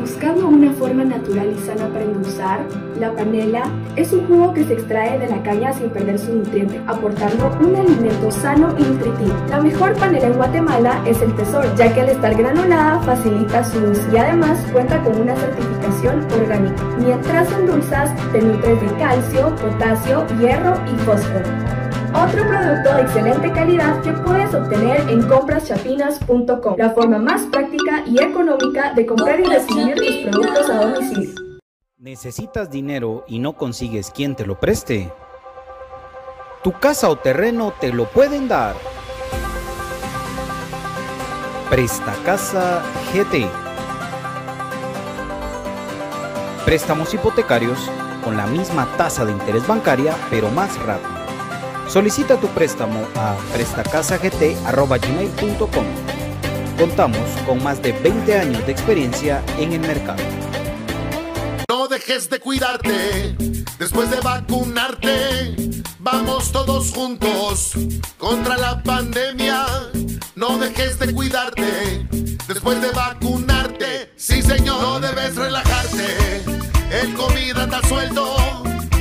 Buscando una forma natural y sana para endulzar, la panela es un jugo que se extrae de la caña sin perder su nutriente, aportando un alimento sano y nutritivo. La mejor panela en Guatemala es el Tesoro, ya que al estar granulada facilita su uso y además cuenta con una certificación orgánica. Mientras endulzas, te nutres de calcio, potasio, hierro y fósforo. Otro producto de excelente calidad que puedes obtener en compraschapinas.com, la forma más práctica y económica de comprar y recibir tus a. ¿Necesitas dinero y no consigues quien te lo preste? Tu casa o terreno te lo pueden dar. Presta Casa GT. Préstamos hipotecarios con la misma tasa de interés bancaria, pero más rápido. Solicita tu préstamo a prestacasagt.gmail.com. Contamos con más de 20 años de experiencia en el mercado. No dejes de cuidarte después de vacunarte. Vamos todos juntos contra la pandemia. No dejes de cuidarte después de vacunarte. Sí, señor, no debes relajarte. El COVID anda suelto.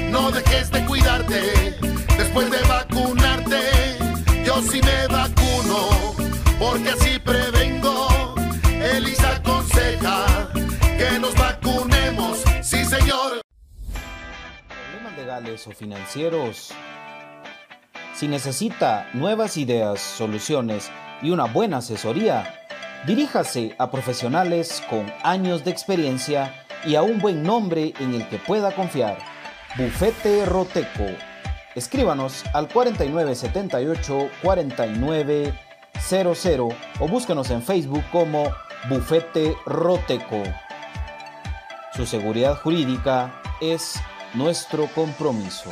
No dejes de cuidarte después de vacunarte. Yo sí me vacuno porque así prevengo. Elisa aconseja que nos vacunemos. Sí, señor. Problemas legales o financieros. Si necesita nuevas ideas, soluciones y una buena asesoría, diríjase a profesionales con años de experiencia y a un buen nombre en el que pueda confiar. Bufete Roteco. Escríbanos al 4978 4900 o búsquenos en Facebook como Bufete Roteco. Su seguridad jurídica es nuestro compromiso.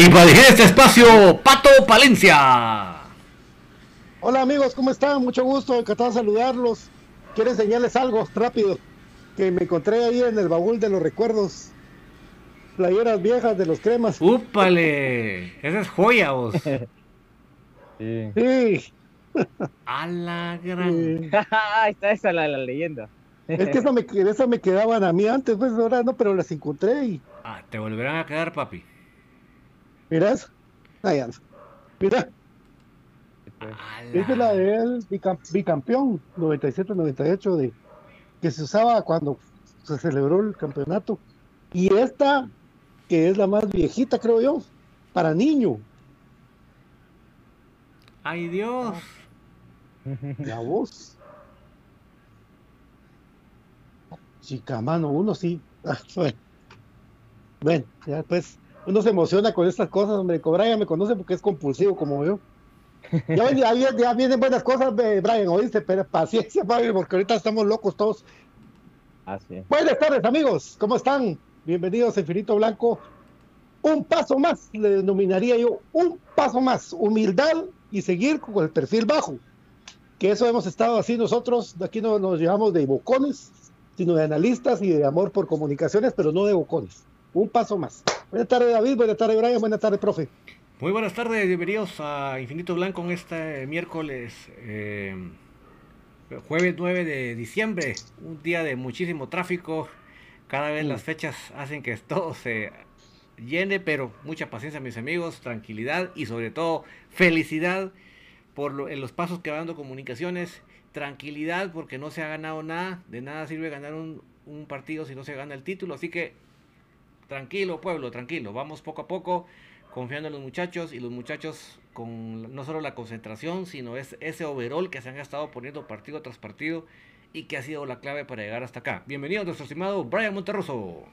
Y para dirigir este espacio, Pato Palencia. Hola amigos, ¿cómo están? Mucho gusto, encantado de saludarlos. Quiero enseñarles algo rápido que me encontré ahí en el baúl de los recuerdos. Playeras viejas de los cremas. ¡Úpale! Esa es joya, vos. Sí. sí. A la gran. Está esa la, la leyenda. Es que eso me, eso me quedaban a mí antes, pues ahora no, pero las encontré y. Ah, te volverán a quedar, papi. ¿Miras? Ahí anda. Mira. Esta es la de él, bicampeón, 97-98, de, que se usaba cuando se celebró el campeonato. Y esta, que es la más viejita, creo yo, para niño. ¡Ay, Dios! La voz. Chica, mano, uno sí. Ah, bueno. bueno, ya pues, uno se emociona con estas cosas, hombre. Brian me conoce porque es compulsivo como yo. Ya, ya, ya vienen buenas cosas, Brian, oíste, pero paciencia, porque ahorita estamos locos todos. Así. Buenas tardes, amigos, ¿cómo están? Bienvenidos a Infinito Blanco. Un paso más, le denominaría yo, un paso más, humildad y seguir con el perfil bajo. Que eso hemos estado así nosotros, aquí no nos llevamos de bocones, sino de analistas y de amor por comunicaciones, pero no de bocones. Un paso más. Buenas tardes, David, buenas tardes, Brian, buenas tardes, profe. Muy buenas tardes, bienvenidos a Infinito Blanco en este miércoles, eh, jueves 9 de diciembre, un día de muchísimo tráfico. Cada vez las fechas hacen que todo se llene, pero mucha paciencia, mis amigos, tranquilidad y sobre todo felicidad por los pasos que va dando comunicaciones. Tranquilidad porque no se ha ganado nada, de nada sirve ganar un partido si no se gana el título. Así que tranquilo, pueblo, tranquilo, vamos poco a poco confiando en los muchachos y los muchachos con no solo la concentración, sino es ese overall que se han estado poniendo partido tras partido y que ha sido la clave para llegar hasta acá. Bienvenido nuestro estimado Brian Monterroso.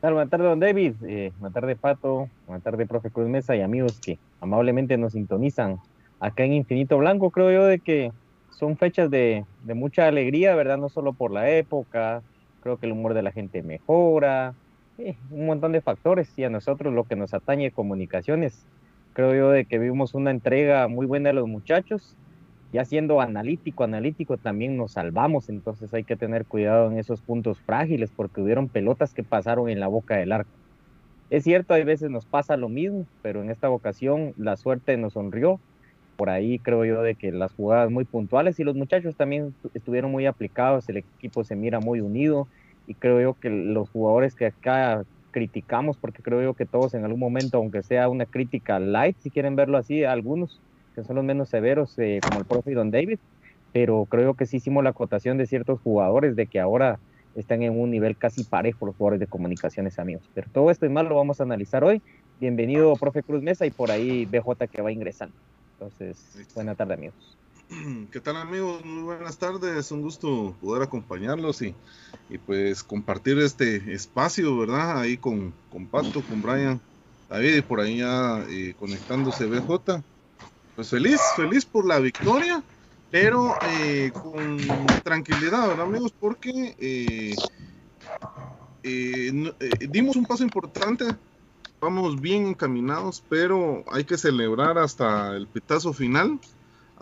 Buenas tardes, don David. Eh, buenas tardes, Pato. Buenas tardes, profe Cruz Mesa y amigos que amablemente nos sintonizan acá en Infinito Blanco. Creo yo de que son fechas de, de mucha alegría, ¿verdad? No solo por la época. Creo que el humor de la gente mejora, un montón de factores y a nosotros lo que nos atañe comunicaciones. Creo yo de que vimos una entrega muy buena de los muchachos, ya siendo analítico, analítico también nos salvamos, entonces hay que tener cuidado en esos puntos frágiles porque hubieron pelotas que pasaron en la boca del arco. Es cierto, hay veces nos pasa lo mismo, pero en esta ocasión la suerte nos sonrió. Por ahí creo yo de que las jugadas muy puntuales y los muchachos también estuvieron muy aplicados, el equipo se mira muy unido, y creo yo que los jugadores que acá criticamos, porque creo yo que todos en algún momento, aunque sea una crítica light, si quieren verlo así, algunos que son los menos severos, eh, como el profe Don David, pero creo que sí hicimos la acotación de ciertos jugadores de que ahora están en un nivel casi parejo los jugadores de comunicaciones amigos. Pero todo esto y más lo vamos a analizar hoy. Bienvenido, profe Cruz Mesa, y por ahí BJ que va ingresando. Entonces, buena tarde amigos. ¿Qué tal amigos? Muy buenas tardes, un gusto poder acompañarlos y, y pues compartir este espacio, ¿verdad? Ahí con, con Pato, con Brian, David y por ahí ya eh, conectándose BJ. Pues feliz, feliz por la victoria, pero eh, con tranquilidad, ¿verdad amigos? Porque eh, dimos un paso importante, vamos bien encaminados, pero hay que celebrar hasta el pitazo final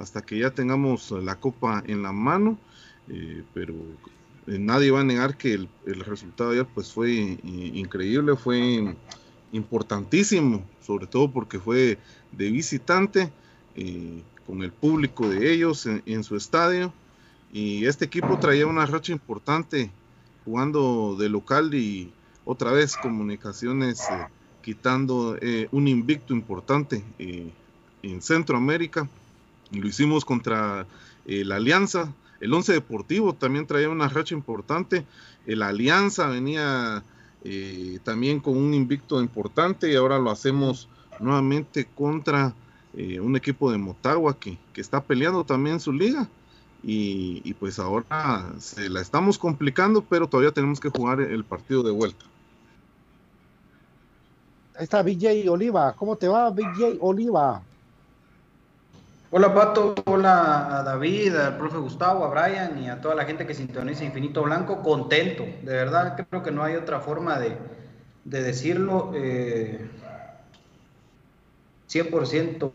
hasta que ya tengamos la copa en la mano, eh, pero eh, nadie va a negar que el, resultado ayer pues fue increíble, fue importantísimo, sobre todo porque fue de visitante, eh, con el público de ellos en, su estadio, y este equipo traía una racha importante jugando de local y otra vez comunicaciones quitando un invicto importante en Centroamérica lo hicimos contra eh, la Alianza. El Once Deportivo también traía una racha importante. La Alianza venía eh, también con un invicto importante y ahora lo hacemos nuevamente contra eh, un equipo de Motagua que, está peleando también su liga. Y, y, pues ahora se la estamos complicando, pero todavía tenemos que jugar el partido de vuelta. Ahí está BJ Oliva. ¿Cómo te va, BJ Oliva? Hola Pato, hola a David, al profe Gustavo, a Brian y a toda la gente que sintoniza Infinito Blanco, contento, de verdad creo que no hay otra forma de, decirlo. 100% eh,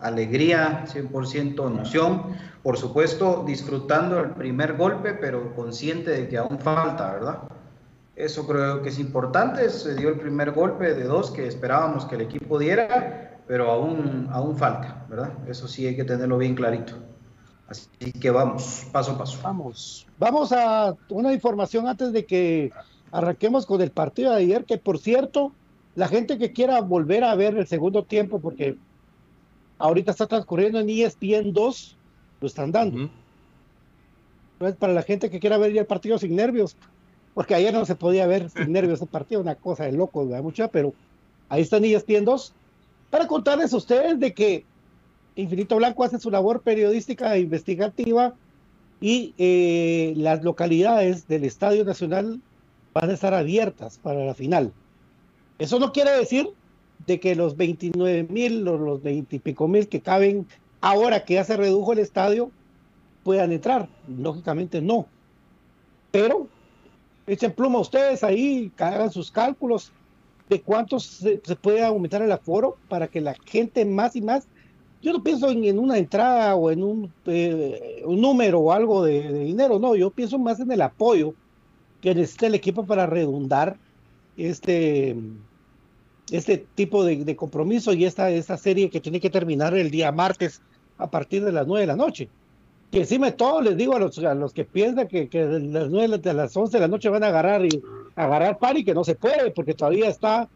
alegría, 100% emoción, por supuesto disfrutando el primer golpe, pero consciente de que aún falta, ¿verdad? Eso creo que es importante, se dio el primer golpe de dos que esperábamos que el equipo diera, pero aún, aún falta, ¿verdad? Eso sí hay que tenerlo bien clarito. Así que vamos, paso a paso. Vamos, vamos a una información antes de que arranquemos con el partido de ayer, que por cierto, la gente que quiera volver a ver el segundo tiempo, porque ahorita está transcurriendo en ESPN 2, lo están dando. pues, para la gente que quiera ver ya el partido sin nervios, porque ayer no se podía ver sin nervios el partido, una cosa de loco, de mucha, pero ahí están ellas 2 para contarles a ustedes de que Infinito Blanco hace su labor periodística e investigativa y eh, las localidades del Estadio Nacional van a estar abiertas para la final. Eso no quiere decir de que los 29 mil o los 20 y pico mil que caben ahora que ya se redujo el estadio puedan entrar. Lógicamente no. Pero echen pluma ustedes ahí, hagan sus cálculos de cuántos se, puede aumentar el aforo para que la gente más y más yo no pienso en, una entrada o en un, eh, un número o algo de, dinero, no, yo pienso más en el apoyo que necesita el equipo para redundar este, este tipo de, compromiso y esta, esta serie que tiene que terminar el día martes a partir de las 9 de la noche. Que encima de todo les digo a los, a los que piensan que, que de las 9 de las 11 de la noche van a agarrar y agarrar par y que no se puede porque todavía está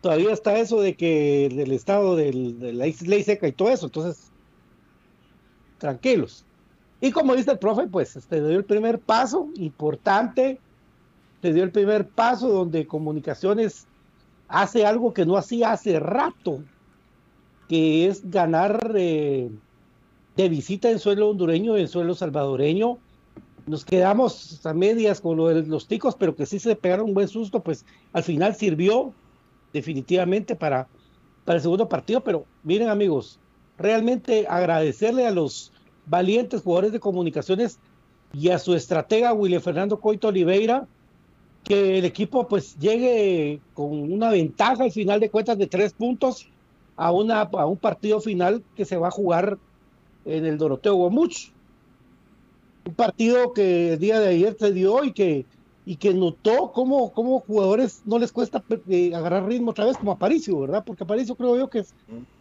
todavía está eso de que del estado de la ley seca y todo eso, entonces tranquilos. Y como dice el profe, pues este dio el primer paso importante, se dio el primer paso donde comunicaciones hace algo que no hacía hace rato, que es ganar eh, de visita en suelo hondureño en suelo salvadoreño. Nos quedamos a medias con lo de los ticos, pero que sí se pegaron un buen susto, pues al final sirvió definitivamente para, para el segundo partido, pero miren amigos, realmente agradecerle a los valientes jugadores de comunicaciones y a su estratega William Fernando Coito Oliveira, que el equipo pues llegue con una ventaja al final de cuentas de tres puntos a, una, a un partido final que se va a jugar en el Doroteo Guamuch. Un partido que el día de ayer se dio y que y que notó cómo, cómo jugadores no les cuesta eh, agarrar ritmo otra vez como Aparicio, ¿verdad? Porque Aparicio creo yo que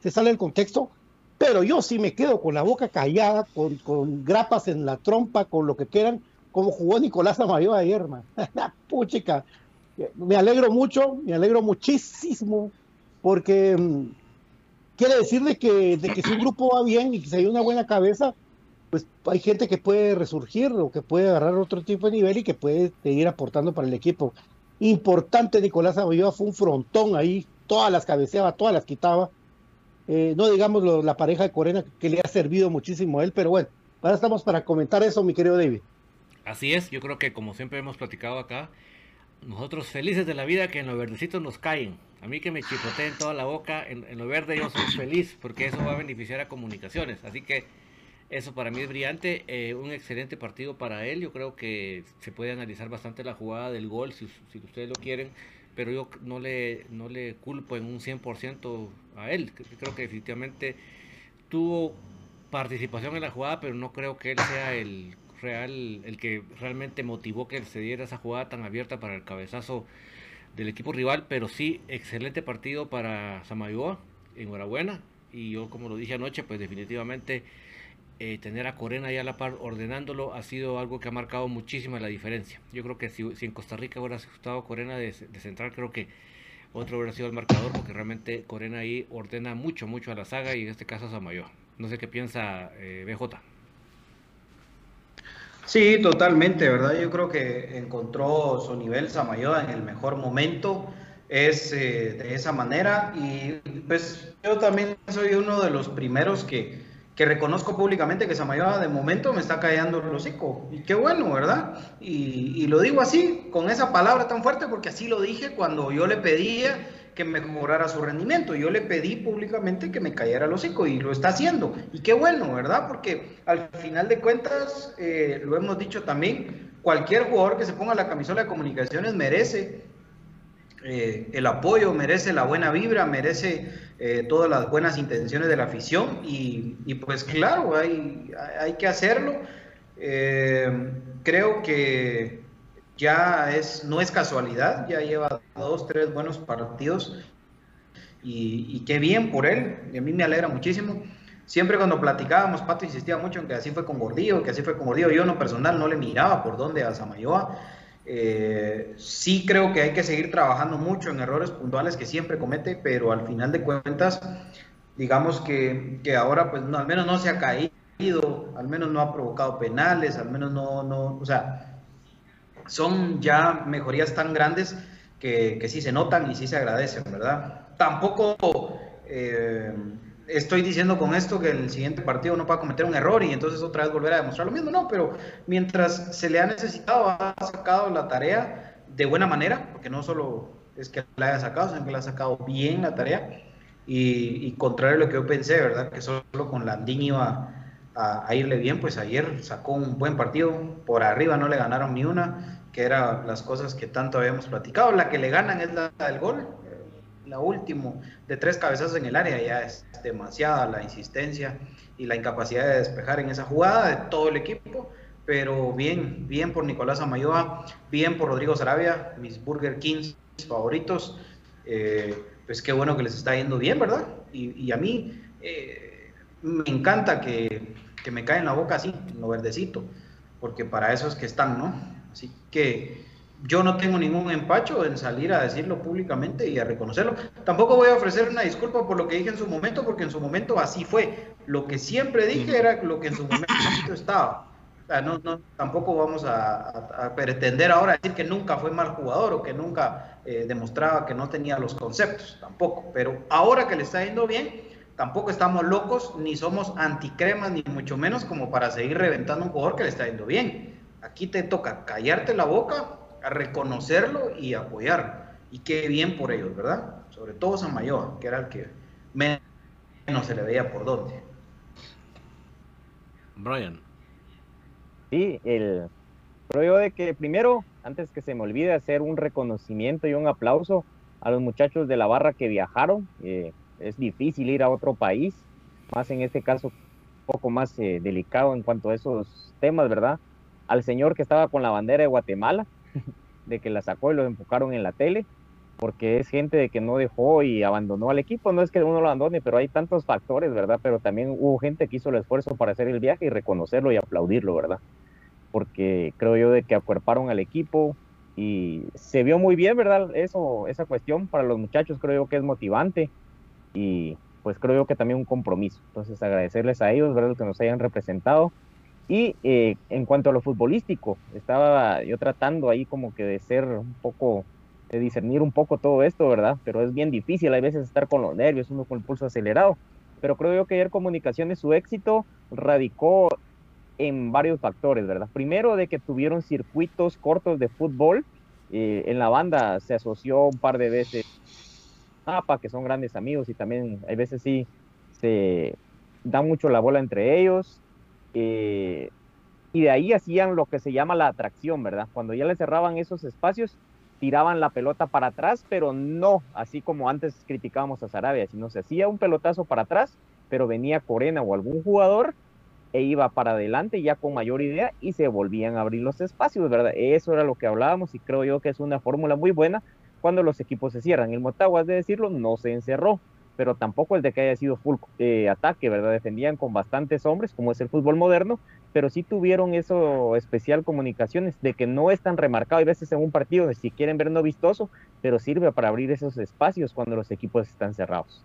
se sale del contexto, pero yo sí me quedo con la boca callada, con, con grapas en la trompa, con lo que quieran, como jugó Nicolás Amayo ayer, man. Puchica, me alegro mucho, me alegro muchísimo, porque mm, quiere decir de que, de que si un grupo va bien y que se hay una buena cabeza, pues hay gente que puede resurgir o que puede agarrar otro tipo de nivel y que puede seguir aportando para el equipo. Importante, Nicolás Abolloa fue un frontón ahí, todas las cabeceaba, todas las quitaba. Eh, no digamos la pareja de Corena que le ha servido muchísimo a él, pero bueno, ahora estamos para comentar eso, mi querido David. Así es, yo creo que como siempre hemos platicado acá, nosotros felices de la vida que en lo verdecito nos caen. A mí que me chipoteen toda la boca, en, en lo verde yo soy feliz porque eso va a beneficiar a comunicaciones. Así que eso para mí es brillante, eh, un excelente partido para él. Yo creo que se puede analizar bastante la jugada del gol si, ustedes lo quieren, pero yo no le, no le culpo en un 100% a él. Creo que definitivamente tuvo participación en la jugada, pero no creo que él sea el real, el que realmente motivó que se diera esa jugada tan abierta para el cabezazo del equipo rival, pero sí, excelente partido para Samayoa, enhorabuena, y yo como lo dije anoche, pues definitivamente eh, tener a Corena ya a la par ordenándolo ha sido algo que ha marcado muchísima la diferencia. Yo creo que si, en Costa Rica hubiera estado Corena de, central, creo que otro hubiera sido el marcador, porque realmente Corena ahí ordena mucho, mucho a la saga y en este caso a Samayoa. No sé qué piensa eh, BJ. Sí, totalmente, ¿verdad? Yo creo que encontró su nivel Samayoa en el mejor momento, es eh, de esa manera y pues yo también soy uno de los primeros que que reconozco públicamente que Samayoa de momento me está callando el hocico. Y qué bueno, ¿verdad? Y, lo digo así, con esa palabra tan fuerte, porque así lo dije cuando yo le pedía que mejorara su rendimiento. Yo le pedí públicamente que me cayera el hocico y lo está haciendo. Y qué bueno, ¿verdad? Porque al final de cuentas, eh, lo hemos dicho también, cualquier jugador que se ponga la camisola de comunicaciones merece eh, el apoyo, merece la buena vibra, merece eh, todas las buenas intenciones de la afición y, pues claro, hay, hay que hacerlo. Eh, creo que ya es, no es casualidad, ya lleva dos, tres buenos partidos y, qué bien por él, y a mí me alegra muchísimo. Siempre cuando platicábamos, Pato insistía mucho en que así fue con Gordillo, que así fue con Gordillo. Yo en lo personal no le miraba por dónde a Samayoa. Eh, sí creo que hay que seguir trabajando mucho en errores puntuales que siempre comete, pero al final de cuentas, digamos que, ahora pues no, al menos no se ha caído al menos no ha provocado penales, al menos no, no, o sea, son ya mejorías tan grandes que, que sí se notan y sí se agradecen, ¿verdad? Tampoco eh, estoy diciendo con esto que el siguiente partido no va a cometer un error y entonces otra vez volver a demostrar lo mismo, no, pero mientras se le ha necesitado, ha sacado la tarea de buena manera, porque no solo es que la haya sacado, sino que la ha sacado bien la tarea. Y, contrario a lo que yo pensé, ¿verdad? Que solo con Landín iba a, irle bien, pues ayer sacó un buen partido. Por arriba no le ganaron ni una, que eran las cosas que tanto habíamos platicado. La que le ganan es la del gol, la última de tres cabezazos en el área, ya es demasiada la insistencia y la incapacidad de despejar en esa jugada de todo el equipo. Pero bien, bien por Nicolás Amayoa, bien por Rodrigo Sarabia, mis Burger Kings favoritos. Eh, pues qué bueno que les está yendo bien, ¿verdad? Y, a mí eh, me encanta que, que, me cae en la boca así, lo verdecito, porque para eso es que están, ¿no? Así que yo no tengo ningún empacho en salir a decirlo públicamente y a reconocerlo. Tampoco voy a ofrecer una disculpa por lo que dije en su momento, porque en su momento así fue. Lo que siempre dije era lo que en su momento estaba. O sea, no, no, tampoco vamos a, pretender ahora decir que nunca fue mal jugador o que nunca eh, demostraba que no tenía los conceptos, tampoco. Pero ahora que le está yendo bien, tampoco estamos locos, ni somos anticremas, ni mucho menos como para seguir reventando un jugador que le está yendo bien. Aquí te toca callarte la boca, a reconocerlo y apoyarlo. Y qué bien por ellos, ¿verdad? Sobre todo Samayoa, que era el que menos se le veía por dónde. Brian. Sí, el, creo yo de que primero, antes que se me olvide, hacer un reconocimiento y un aplauso a los muchachos de la barra que viajaron. Eh, es difícil ir a otro país, más en este caso un poco más eh, delicado en cuanto a esos temas, ¿verdad? Al señor que estaba con la bandera de Guatemala, de que la sacó y lo enfocaron en la tele, porque es gente de que no dejó y abandonó al equipo. No es que uno lo abandone, pero hay tantos factores, ¿verdad? Pero también hubo gente que hizo el esfuerzo para hacer el viaje y reconocerlo y aplaudirlo, ¿verdad? Porque creo yo de que acuerparon al equipo y se vio muy bien, ¿verdad? Eso, esa cuestión para los muchachos creo yo que es motivante y pues creo yo que también un compromiso. Entonces agradecerles a ellos, ¿verdad? Que nos hayan representado. Y eh, en cuanto a lo futbolístico, estaba yo tratando ahí como que de ser un poco de discernir un poco todo esto, ¿verdad? Pero es bien difícil, hay veces estar con los nervios, uno con el pulso acelerado. Pero creo yo que ayer Comunicaciones, su éxito radicó en varios factores, ¿verdad? Primero, de que tuvieron circuitos cortos de fútbol. Eh, en la banda se asoció un par de veces APA, que son grandes amigos, y también hay veces sí se da mucho la bola entre ellos. Eh, y de ahí hacían lo que se llama la atracción, ¿verdad? Cuando ya le cerraban esos espacios, tiraban la pelota para atrás, pero no así como antes criticábamos a Sarabia, sino se hacía un pelotazo para atrás, pero venía Corena o algún jugador e iba para adelante ya con mayor idea y se volvían a abrir los espacios, ¿verdad? Eso era lo que hablábamos y creo yo que es una fórmula muy buena cuando los equipos se cierran. El Motagua, es de decirlo, no se encerró, pero tampoco el de que haya sido full eh, ataque, ¿verdad? Defendían con bastantes hombres, como es el fútbol moderno, pero sí tuvieron eso especial comunicaciones de que no es tan remarcado, hay veces en un partido, si quieren ver no vistoso, pero sirve para abrir esos espacios cuando los equipos están cerrados.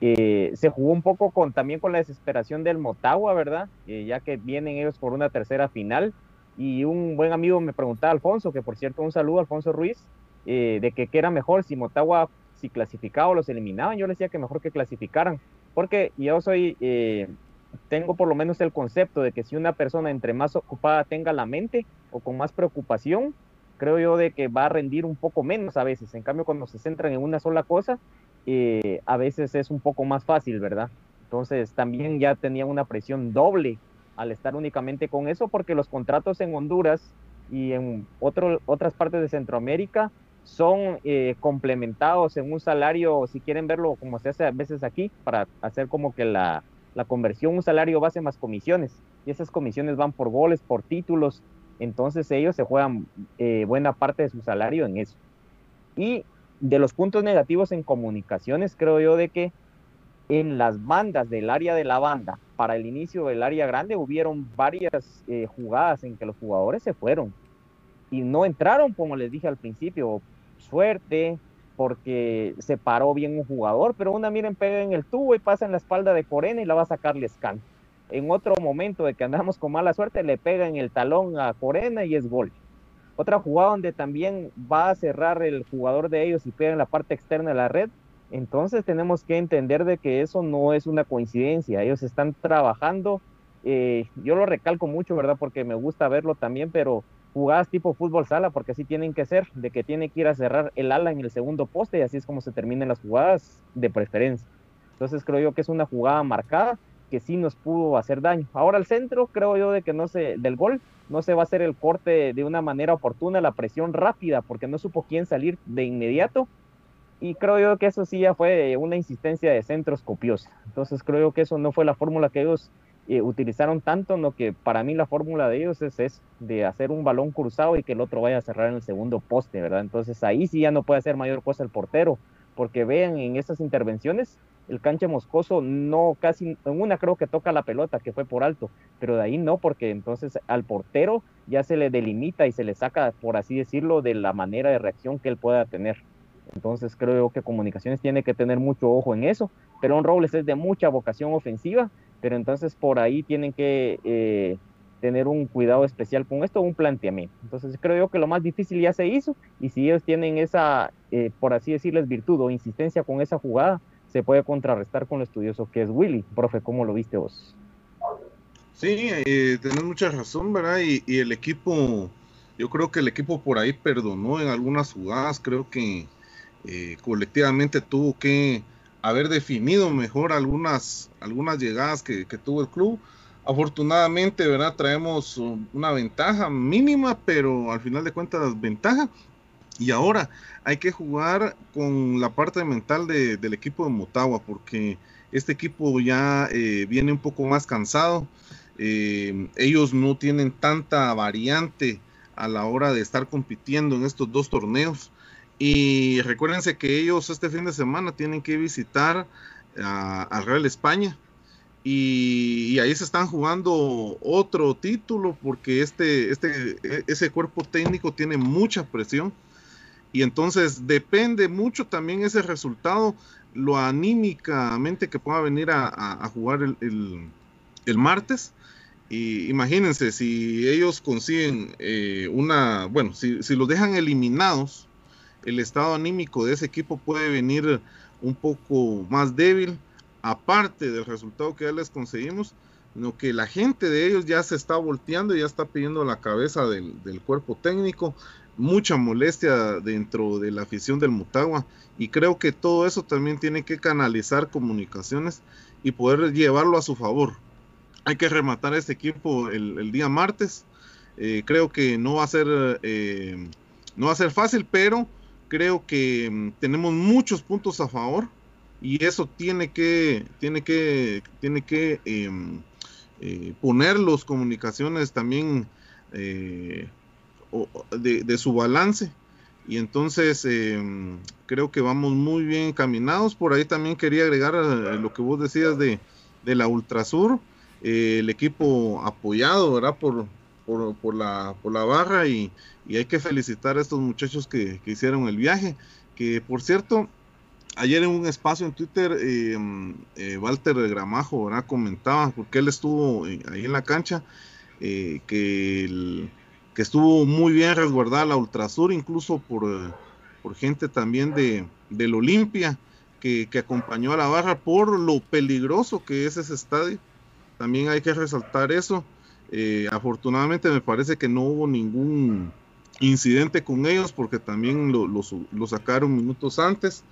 Eh, se jugó un poco con, también con la desesperación del Motagua, ¿verdad? Eh, ya que vienen ellos por una tercera final. Y un buen amigo me preguntaba, Alfonso, que por cierto, un saludo, Alfonso Ruiz, de que qué era mejor si Motagua si clasificaba o los eliminaban, yo les decía que mejor que clasificaran, porque yo soy, eh, tengo por lo menos el concepto de que si una persona entre más ocupada tenga la mente o con más preocupación, creo yo de que va a rendir un poco menos a veces. En cambio, cuando se centran en una sola cosa, eh, a veces es un poco más fácil, ¿verdad? Entonces también ya tenía una presión doble al estar únicamente con eso, porque los contratos en Honduras y en otras partes de Centroamérica son eh, complementados en un salario, si quieren verlo como se hace a veces aquí, para hacer como que la, conversión, un salario base más comisiones. Y esas comisiones van por goles, por títulos. Entonces ellos se juegan eh, buena parte de su salario en eso. Y de los puntos negativos en comunicaciones, creo yo de que en las bandas del área de la banda, para el inicio del área grande, hubieron varias eh, jugadas en que los jugadores se fueron y no entraron, como les dije al principio, suerte, porque se paró bien un jugador, pero una miren pega en el tubo y pasa en la espalda de Corena y la va a sacar Lescan. en otro momento de que andamos con mala suerte, le pega en el talón a Corena y es gol. Otra jugada donde también va a cerrar el jugador de ellos y pega en la parte externa de la red. Entonces tenemos que entender de que eso no es una coincidencia. Ellos están trabajando. Eh, yo lo recalco mucho, ¿verdad? Porque me gusta verlo también, pero jugadas tipo fútbol sala, porque así tienen que ser, de que tiene que ir a cerrar el ala en el segundo poste y así es como se terminan las jugadas de preferencia. Entonces creo yo que es una jugada marcada que sí nos pudo hacer daño. Ahora el centro, creo yo de que no se, del gol, no se va a hacer el corte de una manera oportuna, la presión rápida, porque no supo quién salir de inmediato. Y creo yo que eso sí ya fue una insistencia de centros copiosa. Entonces creo yo que eso no fue la fórmula que ellos eh, utilizaron tanto, no que para mí la fórmula de ellos es, es, de hacer un balón cruzado y que el otro vaya a cerrar en el segundo poste, ¿verdad? Entonces ahí sí ya no puede hacer mayor cosa el portero, porque vean en esas intervenciones, el canche moscoso no casi, en una creo que toca la pelota, que fue por alto, pero de ahí no, porque entonces al portero ya se le delimita y se le saca, por así decirlo, de la manera de reacción que él pueda tener. Entonces creo que Comunicaciones tiene que tener mucho ojo en eso. pero un Robles es de mucha vocación ofensiva, pero entonces por ahí tienen que eh, tener un cuidado especial con esto, un planteamiento. Entonces creo yo que lo más difícil ya se hizo y si ellos tienen esa, eh, por así decirles, virtud o insistencia con esa jugada, se puede contrarrestar con lo estudioso que es Willy. Profe, ¿cómo lo viste vos? Sí, eh, tenés mucha razón, ¿verdad? Y, y, el equipo, yo creo que el equipo por ahí perdonó en algunas jugadas, creo que eh, colectivamente tuvo que haber definido mejor algunas, algunas llegadas que, que, tuvo el club. Afortunadamente, ¿verdad? Traemos una ventaja mínima, pero al final de cuentas ventaja. Y ahora hay que jugar con la parte mental de, del equipo de Motagua, porque este equipo ya eh, viene un poco más cansado. Eh, ellos no tienen tanta variante a la hora de estar compitiendo en estos dos torneos. Y recuérdense que ellos este fin de semana tienen que visitar a, Real España. Y, ahí se están jugando otro título porque este, este, e, ese cuerpo técnico tiene mucha presión. Y entonces depende mucho también ese resultado, lo anímicamente que pueda venir a, jugar el, el, martes. Y imagínense, si ellos consiguen eh, una, bueno, si, si los dejan eliminados, el estado anímico de ese equipo puede venir un poco más débil, aparte del resultado que ya les conseguimos, lo que la gente de ellos ya se está volteando ya está pidiendo la cabeza del, cuerpo técnico, mucha molestia dentro de la afición del Mutagua y creo que todo eso también tiene que canalizar comunicaciones y poder llevarlo a su favor. Hay que rematar este equipo el, día martes. Eh, creo que no va a ser eh, no va a ser fácil, pero creo que mm, tenemos muchos puntos a favor y eso tiene que, tiene que, tiene que em, eh, poner los comunicaciones también eh, de, su balance. Y entonces em, creo que vamos muy bien encaminados. Por ahí también quería agregar eh, lo que vos decías de, de la Ultrasur, el equipo apoyado, ¿verdad? Por, por, por, la, por la barra y, y, hay que felicitar a estos muchachos que, que, hicieron el viaje. Que por cierto, ayer en un espacio en Twitter, eh, eh, Walter Gramajo ¿verdad? comentaba, porque él estuvo ahí en la cancha, eh, que, el, que estuvo muy bien resguardada la Ultrasur, incluso por, por gente también de, del Olimpia. Que, que acompañó a la barra por lo peligroso que es ese estadio. También hay que resaltar eso. Eh, afortunadamente me parece que no hubo ningún incidente con ellos porque también lo, sacaron minutos antes.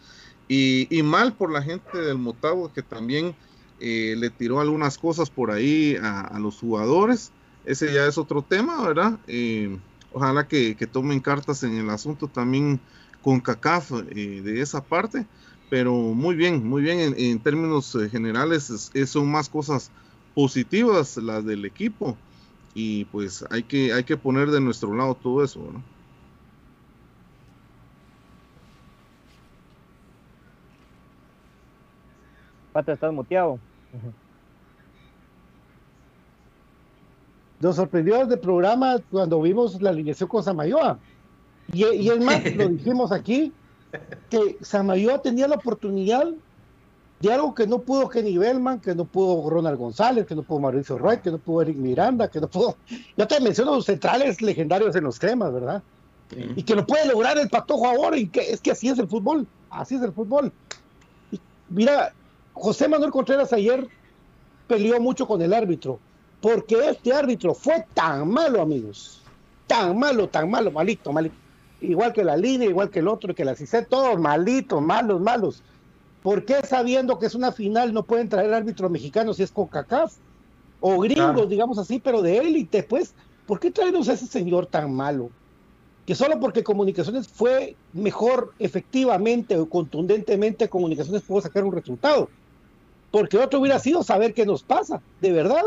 Y, mal por la gente del Motagua que también eh, le tiró algunas cosas por ahí a, los jugadores. Ese ya es otro tema, ¿verdad? Eh, ojalá que, tomen cartas en el asunto también con CACAF de esa parte. Pero muy bien, muy bien. En, términos generales, son más cosas positivas las del equipo y pues hay que, hay que poner de nuestro lado todo eso, ¿no? Pato, estás muteado. Nos sorprendió desde el programa cuando vimos la alineación con Samayoa. Y, y es más, lo dijimos aquí, que Samayoa tenía la oportunidad de algo que no pudo Kenny Bellman, que no pudo Ronald González, que no pudo Mauricio Wright, que no pudo Eric Miranda, que no pudo. Ya te menciono los centrales legendarios en los cremas, ¿verdad? Y que lo puede lograr el Patojo ahora, y que es que así es el fútbol, así es el fútbol. Y mira, José Manuel Contreras ayer peleó mucho con el árbitro, porque este árbitro fue tan malo, amigos, tan malo, tan malo, malito, malito. Igual que la línea, igual que el otro, que la CICE, todos malitos, malos, malos. ¿Por qué sabiendo que es una final no pueden traer árbitros mexicanos si es con CACAF? O gringos, digamos así, pero de élite, pues. ¿Por qué traernos a ese señor tan malo? Que solo porque Comunicaciones fue mejor efectivamente o contundentemente, Comunicaciones pudo sacar un resultado. Porque otro hubiera sido saber qué nos pasa, de verdad.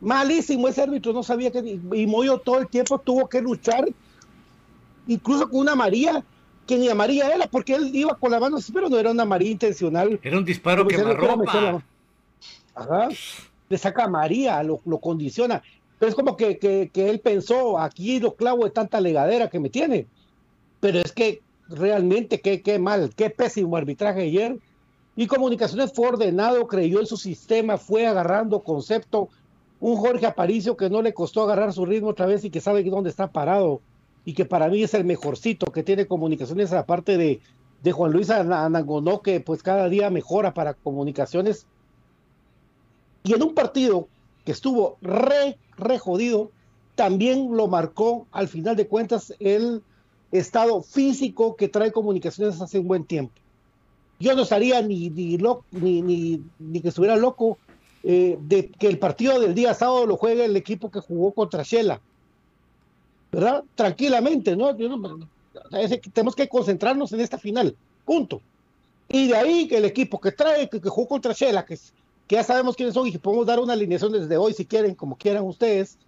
Malísimo ese árbitro, no sabía que. Y Moyo todo el tiempo tuvo que luchar, incluso con una María que ni amarilla era, porque él iba con la mano pero no era una María intencional. Era un disparo que ropa. Ajá. Le saca a María, lo, lo condiciona. Pero es como que, que, que, él pensó, aquí lo clavo de tanta legadera que me tiene. Pero es que realmente, qué, qué mal, qué pésimo arbitraje ayer. Y Comunicaciones fue ordenado, creyó en su sistema, fue agarrando concepto. Un Jorge Aparicio que no le costó agarrar su ritmo otra vez y que sabe dónde está parado y que para mí es el mejorcito que tiene comunicaciones, aparte de, de Juan Luis Anangonó, que pues cada día mejora para comunicaciones. Y en un partido que estuvo re, re jodido, también lo marcó al final de cuentas el estado físico que trae comunicaciones hace un buen tiempo. Yo no estaría ni, ni, ni, ni, ni que estuviera loco eh, de que el partido del día sábado lo juegue el equipo que jugó contra Shela ¿verdad? Tranquilamente, ¿no? tenemos que concentrarnos en esta final, punto. Y de ahí que el equipo que trae, que, jugó contra Shela, que, que, ya sabemos quiénes son y que podemos dar una alineación desde hoy si quieren, como quieran ustedes,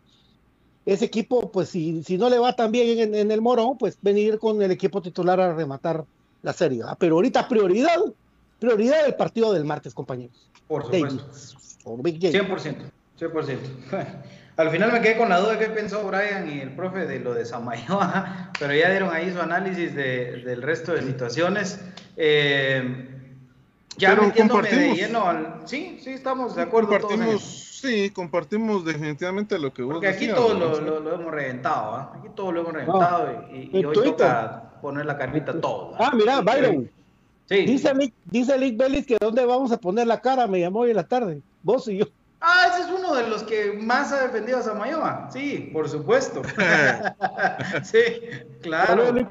ese equipo, pues si, si no le va tan bien en, el Morón, pues venir con el equipo titular a rematar la serie. Pero ahorita prioridad, prioridad el partido del martes, compañeros. Por supuesto. 100%, 100%. Al final me quedé con la duda de qué pensó Brian y el profe de lo de Samayoa, pero ya dieron ahí su análisis de, del resto de situaciones. Eh, ya pero metiéndome de lleno al... Sí, sí, estamos de acuerdo compartimos, todos Sí, compartimos definitivamente lo que vos Porque aquí todo lo, lo, hemos reventado, ¿eh? Aquí todo lo hemos reventado y, y, hoy toca poner la carnita todo. Ah, mira, Byron. Sí. Dice, dice Lick Bellis que dónde vamos a poner la cara, me llamó hoy en la tarde, vos y yo. Ah, ese es uno de los que más ha defendido a Samayoa. Sí, por supuesto. sí, claro.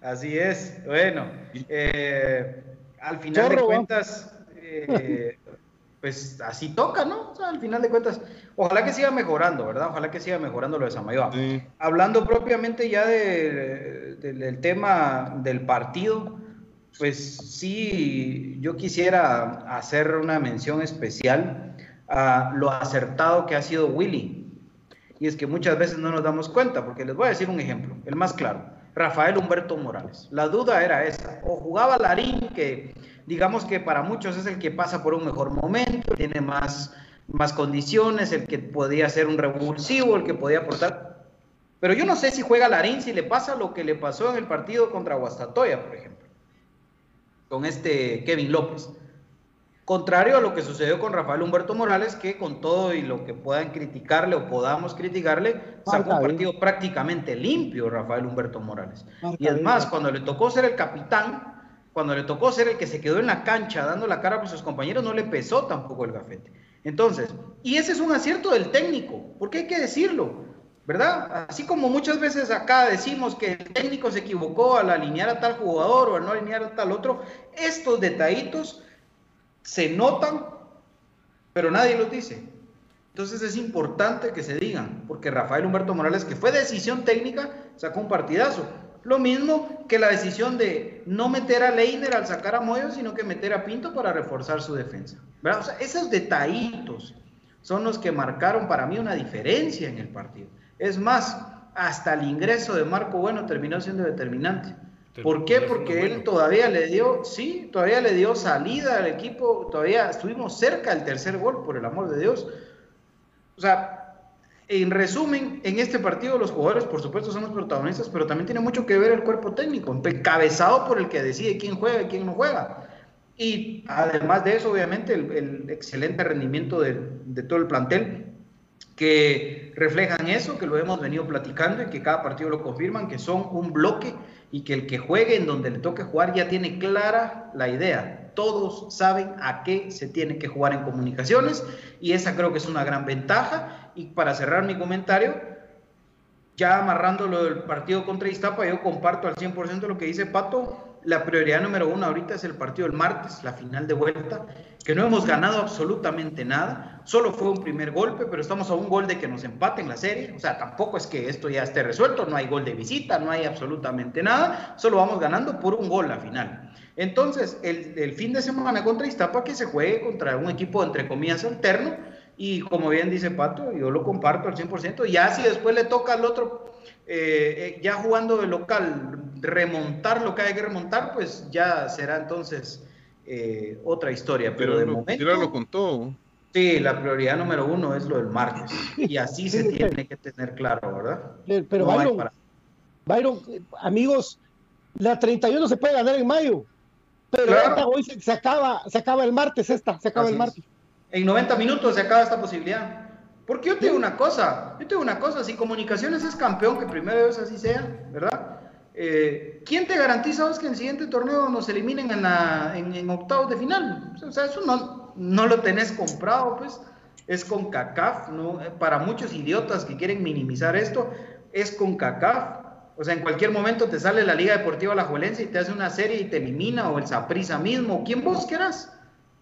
Así es. Bueno, eh, al final de cuentas, eh, pues así toca, ¿no? O sea, al final de cuentas, ojalá que siga mejorando, ¿verdad? Ojalá que siga mejorando lo de Samayoa. Hablando propiamente ya del tema del partido, pues sí, yo quisiera hacer una mención especial a lo acertado que ha sido Willy. Y es que muchas veces no nos damos cuenta, porque les voy a decir un ejemplo, el más claro. Rafael Humberto Morales. La duda era esa. O jugaba Larín, que digamos que para muchos es el que pasa por un mejor momento, tiene más, más condiciones, el que podía ser un revulsivo, el que podía aportar. Pero yo no sé si juega Larín, si le pasa lo que le pasó en el partido contra Guastatoya, por ejemplo, con este Kevin López. Contrario a lo que sucedió con Rafael Humberto Morales, que con todo y lo que puedan criticarle o podamos criticarle, sacó un partido prácticamente limpio Rafael Humberto Morales. y es más, cuando le tocó ser el capitán, cuando le tocó ser el que se quedó en la cancha dando la cara por sus compañeros, no le pesó tampoco el gafete. Entonces, y ese es un acierto del técnico, porque hay que decirlo, ¿verdad? Así como muchas veces acá decimos que el técnico se equivocó al alinear a tal jugador o al no alinear a tal otro, estos detallitos se notan, pero nadie los dice. Entonces es importante que se digan, porque Rafael Humberto Morales, que fue decisión técnica, sacó un partidazo. Lo mismo que la decisión de no meter a Leiner al sacar a Moyo, sino que meter a Pinto para reforzar su defensa. Esos detallitos son los que marcaron para mí una diferencia en el partido. Es más, hasta el ingreso de Marco Bueno terminó siendo determinante. ¿Por qué? Porque él todavía le dio, sí, todavía le dio salida al equipo, todavía estuvimos cerca del tercer gol, por el amor de Dios. O sea, en resumen, en este partido los jugadores, por supuesto, son los protagonistas, pero también tiene mucho que ver el cuerpo técnico, encabezado por el que decide quién juega y quién no juega. Y además de eso, obviamente, el, excelente rendimiento de, de, todo el plantel, que reflejan eso, que lo hemos venido platicando y que cada partido lo confirman, que son un bloque y que el que juegue en donde le toque jugar ya tiene clara la idea. Todos saben a qué se tiene que jugar en comunicaciones y esa creo que es una gran ventaja. Y para cerrar mi comentario, ya amarrando lo del partido contra Iztapa, yo comparto al 100% lo que dice Pato la prioridad número uno ahorita es el partido del martes, la final de vuelta, que no hemos ganado absolutamente nada. Solo fue un primer golpe, pero estamos a un gol de que nos empaten la serie. O sea, tampoco es que esto ya esté resuelto, no hay gol de visita, no hay absolutamente nada. Solo vamos ganando por un gol la final. Entonces, el, el fin de semana contra Iztapa que se juegue contra un equipo entre comillas alterno. Y como bien dice Pato, yo lo comparto al 100%. Ya si después le toca al otro eh, eh, ya jugando de local, remontar lo que hay que remontar, pues ya será entonces eh, otra historia. Pero, de momento. con todo. Sí, la prioridad número uno es lo del martes. Y así se tiene que tener claro, ¿verdad? Pero Byron, amigos, la 31 se puede ganar en mayo. Pero hoy se, acaba, se acaba el martes, esta, se acaba el martes. En 90 minutos se acaba esta posibilidad. Porque yo te digo una cosa, yo te digo una cosa, si Comunicaciones es campeón, que primero es así sea, ¿verdad? Eh, ¿Quién te garantiza vos que en el siguiente torneo nos eliminen en, la, en, octavos de final? O sea, eso no, no lo tenés comprado, pues. Es con CACAF, ¿no? Eh, para muchos idiotas que quieren minimizar esto, es con CACAF. O sea, en cualquier momento te sale la Liga Deportiva La Juelense y te hace una serie y te elimina, o el Saprisa mismo, quien vos quieras,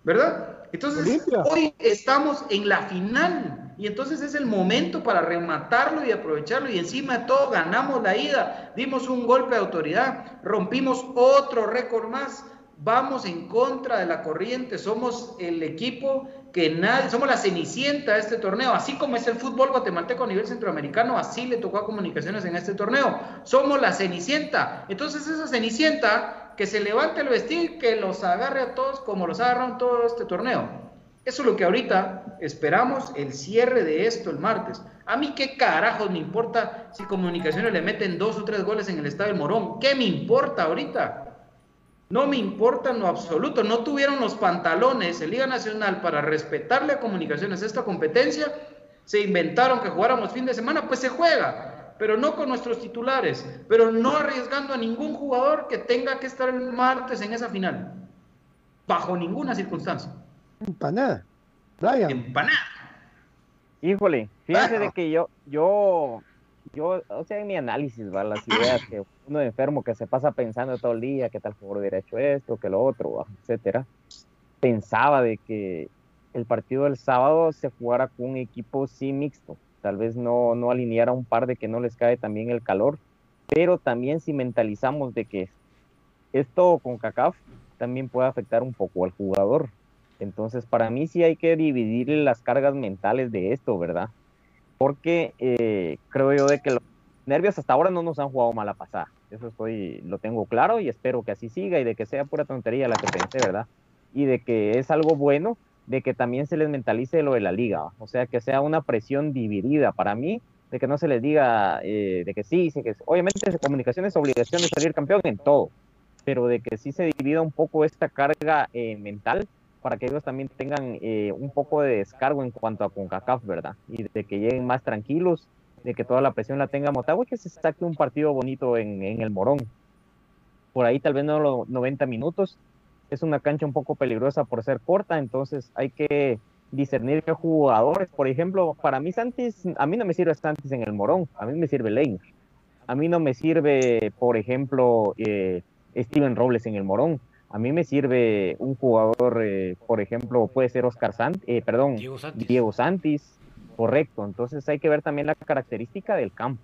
¿verdad? Entonces, hoy estamos en la final y entonces es el momento para rematarlo y aprovecharlo y encima de todo ganamos la ida, dimos un golpe de autoridad, rompimos otro récord más, vamos en contra de la corriente, somos el equipo que nadie, somos la cenicienta de este torneo, así como es el fútbol guatemalteco a nivel centroamericano, así le tocó a comunicaciones en este torneo, somos la cenicienta, entonces esa cenicienta que se levante el vestir, que los agarre a todos como los agarraron todo este torneo. Eso es lo que ahorita esperamos, el cierre de esto el martes. A mí qué carajos me importa si Comunicaciones le meten dos o tres goles en el Estadio del Morón. ¿Qué me importa ahorita? No me importa en lo absoluto. No tuvieron los pantalones en Liga Nacional para respetarle a Comunicaciones esta competencia. Se inventaron que jugáramos fin de semana, pues se juega, pero no con nuestros titulares, pero no arriesgando a ningún jugador que tenga que estar el martes en esa final. Bajo ninguna circunstancia. Empanada. Brian. Empanada. Híjole, fíjense de que yo, yo, yo, o sea, en mi análisis, ¿va? las ideas que uno enfermo que se pasa pensando todo el día que tal jugador hubiera hecho esto, que lo otro, etcétera, pensaba de que el partido del sábado se jugara con un equipo sí mixto, tal vez no, no alineara un par de que no les cae también el calor, pero también si mentalizamos de que esto con CACAF también puede afectar un poco al jugador, entonces, para mí sí hay que dividir las cargas mentales de esto, ¿verdad? Porque eh, creo yo de que los nervios hasta ahora no nos han jugado mala pasada. Eso estoy, lo tengo claro y espero que así siga y de que sea pura tontería la que pensé, ¿verdad? Y de que es algo bueno de que también se les mentalice lo de la liga, o sea, que sea una presión dividida para mí, de que no se les diga eh, de que sí, sí, que obviamente comunicación es obligación de salir campeón en todo, pero de que sí se divida un poco esta carga eh, mental para que ellos también tengan eh, un poco de descargo en cuanto a CONCACAF, ¿verdad? Y de que lleguen más tranquilos, de que toda la presión la tenga Motagua y que se saque un partido bonito en, el Morón. Por ahí tal vez no los 90 minutos. Es una cancha un poco peligrosa por ser corta, entonces hay que discernir qué jugadores. Por ejemplo, para mí Santis, a mí no me sirve Santis en el Morón, a mí me sirve Lane. A mí no me sirve, por ejemplo, eh, Steven Robles en el Morón a mí me sirve un jugador, eh, por ejemplo, puede ser Oscar Sant, eh, perdón, Diego Santis. correcto. Entonces hay que ver también la característica del campo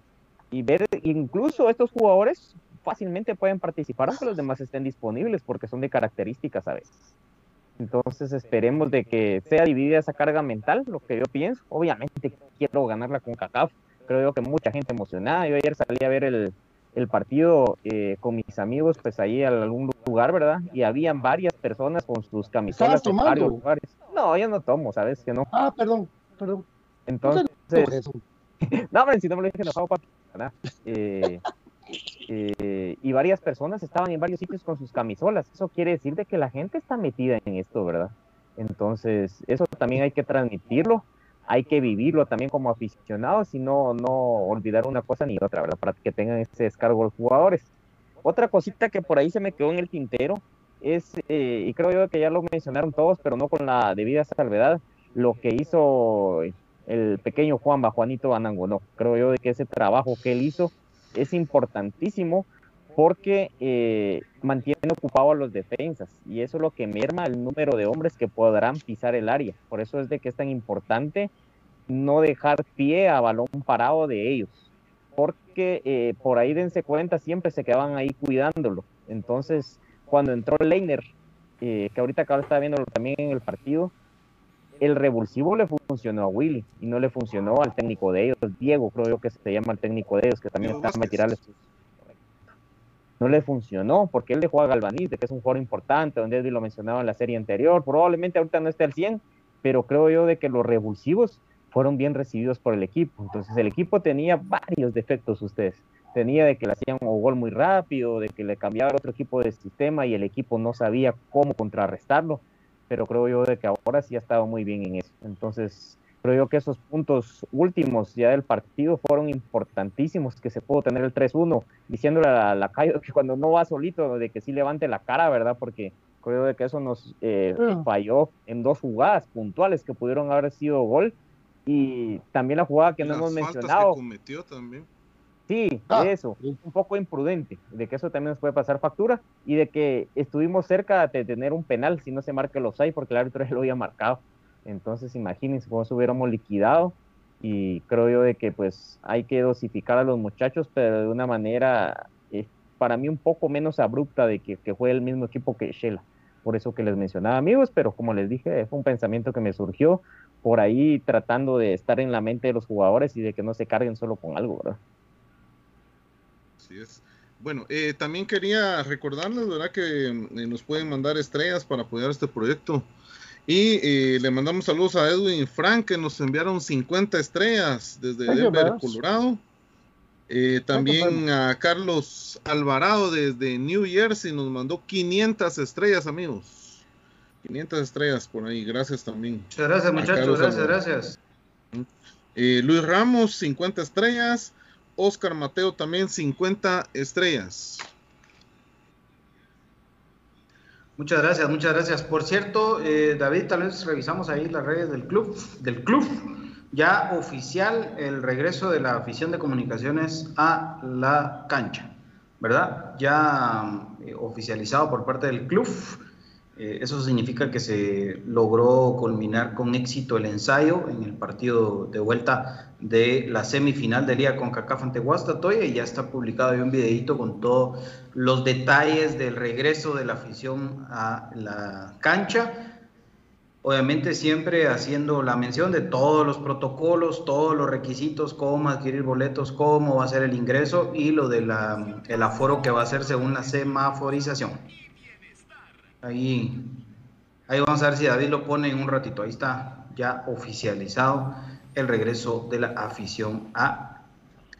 y ver incluso estos jugadores fácilmente pueden participar aunque los demás estén disponibles porque son de características a veces. Entonces esperemos de que sea dividida esa carga mental, lo que yo pienso. Obviamente quiero ganarla con CACAF. Creo yo que mucha gente emocionada. Yo ayer salí a ver el, el partido eh, con mis amigos, pues ahí en algún lugar, ¿verdad? Y habían varias personas con sus camisetas en varios lugares. No, yo no tomo, ¿sabes? Que no. Ah, perdón, perdón. Entonces, no, hombre, si no me lo dije enojado, papi, ¿verdad? Eh, eh, y varias personas estaban en varios sitios con sus camisolas. Eso quiere decir de que la gente está metida en esto, ¿verdad? Entonces, eso también hay que transmitirlo, hay que vivirlo también como aficionados y no, no olvidar una cosa ni otra, ¿verdad? Para que tengan ese descargo los jugadores. Otra cosita que por ahí se me quedó en el tintero es, eh, y creo yo que ya lo mencionaron todos, pero no con la debida salvedad, lo que hizo el pequeño Juanba, Juanito Banango, creo yo de que ese trabajo que él hizo es importantísimo porque eh, mantiene ocupado a los defensas y eso es lo que merma el número de hombres que podrán pisar el área. Por eso es de que es tan importante no dejar pie a balón parado de ellos, porque eh, por ahí dense cuenta siempre se quedaban ahí cuidándolo. Entonces, cuando entró Leiner, eh, que ahorita acabo de estar viendo también en el partido, el revulsivo le funcionó a Willy y no le funcionó al técnico de ellos, Diego, creo yo que se llama el técnico de ellos, que también está a tirarles. No le funcionó porque él dejó a Galvaniz, de que es un jugador importante, donde Edwin lo mencionaba en la serie anterior. Probablemente ahorita no esté al 100, pero creo yo de que los revulsivos fueron bien recibidos por el equipo. Entonces el equipo tenía varios defectos ustedes. Tenía de que le hacían un gol muy rápido, de que le cambiaba otro equipo de sistema y el equipo no sabía cómo contrarrestarlo pero creo yo de que ahora sí ha estado muy bien en eso. Entonces, creo yo que esos puntos últimos ya del partido fueron importantísimos, que se pudo tener el 3-1, diciéndole a la, calle que cuando no va solito, de que sí levante la cara, ¿verdad? Porque creo de que eso nos eh, mm. falló en dos jugadas puntuales que pudieron haber sido gol. Y también la jugada que no hemos mencionado. Que cometió también Sí, ah. eso, un poco imprudente, de que eso también nos puede pasar factura y de que estuvimos cerca de tener un penal si no se marca los seis porque el árbitro ya lo había marcado. Entonces, imagínense cómo se hubiéramos liquidado y creo yo de que pues hay que dosificar a los muchachos, pero de una manera eh, para mí un poco menos abrupta de que, que fue el mismo equipo que Shela. Por eso que les mencionaba amigos, pero como les dije, fue un pensamiento que me surgió por ahí tratando de estar en la mente de los jugadores y de que no se carguen solo con algo, ¿verdad? Es. Bueno, eh, también quería recordarles, ¿verdad? Que eh, nos pueden mandar estrellas para apoyar este proyecto. Y eh, le mandamos saludos a Edwin Frank, que nos enviaron 50 estrellas desde Denver, Colorado. también a Carlos Alvarado desde New Jersey nos mandó 500 estrellas, amigos. 500 estrellas por ahí, gracias también. Muchas gracias, muchachos, gracias, gracias. Luis Ramos, 50 estrellas. Oscar Mateo también 50 estrellas. Muchas gracias, muchas gracias. Por cierto, eh, David, tal vez revisamos ahí las redes del club, del club. Ya oficial el regreso de la afición de comunicaciones a la cancha, ¿verdad? Ya eh, oficializado por parte del club. Eh, eso significa que se logró culminar con éxito el ensayo en el partido de vuelta de la semifinal de Liga con CACAF ante Guastatoya y ya está publicado un videito con todos los detalles del regreso de la afición a la cancha. Obviamente siempre haciendo la mención de todos los protocolos, todos los requisitos, cómo adquirir boletos, cómo va a ser el ingreso y lo del el aforo que va a ser según la semaforización. Ahí, ahí vamos a ver si David lo pone en un ratito. Ahí está ya oficializado el regreso de la afición a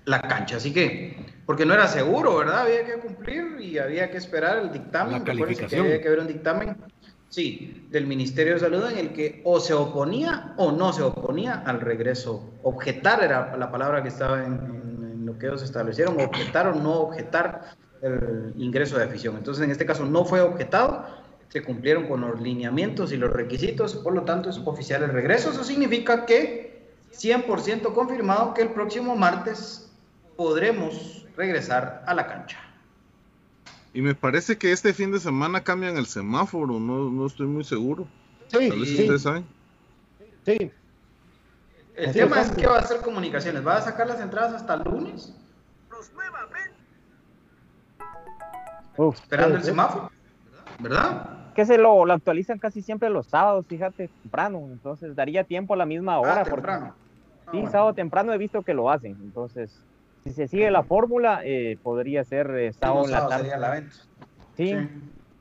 la cancha. Así que, porque no era seguro, ¿verdad? Había que cumplir y había que esperar el dictamen. La calificación. había que ver un dictamen, sí, del Ministerio de Salud en el que o se oponía o no se oponía al regreso. Objetar era la palabra que estaba en, en lo que ellos establecieron, objetar o no objetar el ingreso de afición. Entonces, en este caso no fue objetado se cumplieron con los lineamientos y los requisitos, por lo tanto es oficial el regreso. Eso significa que 100% confirmado que el próximo martes podremos regresar a la cancha. Y me parece que este fin de semana cambian el semáforo, no, no estoy muy seguro. Sí, sí. ustedes saben. Sí. El tema es que va a hacer comunicaciones. ¿Va a sacar las entradas hasta el lunes? Esperando el semáforo, ¿verdad? Que se lo, actualizan casi siempre los sábados, fíjate, temprano, entonces daría tiempo a la misma ah, hora. temprano. sí, ah, sábado temprano he visto que lo hacen, entonces si se sigue la fórmula, eh, podría ser eh, sábado en la tarde. Sí,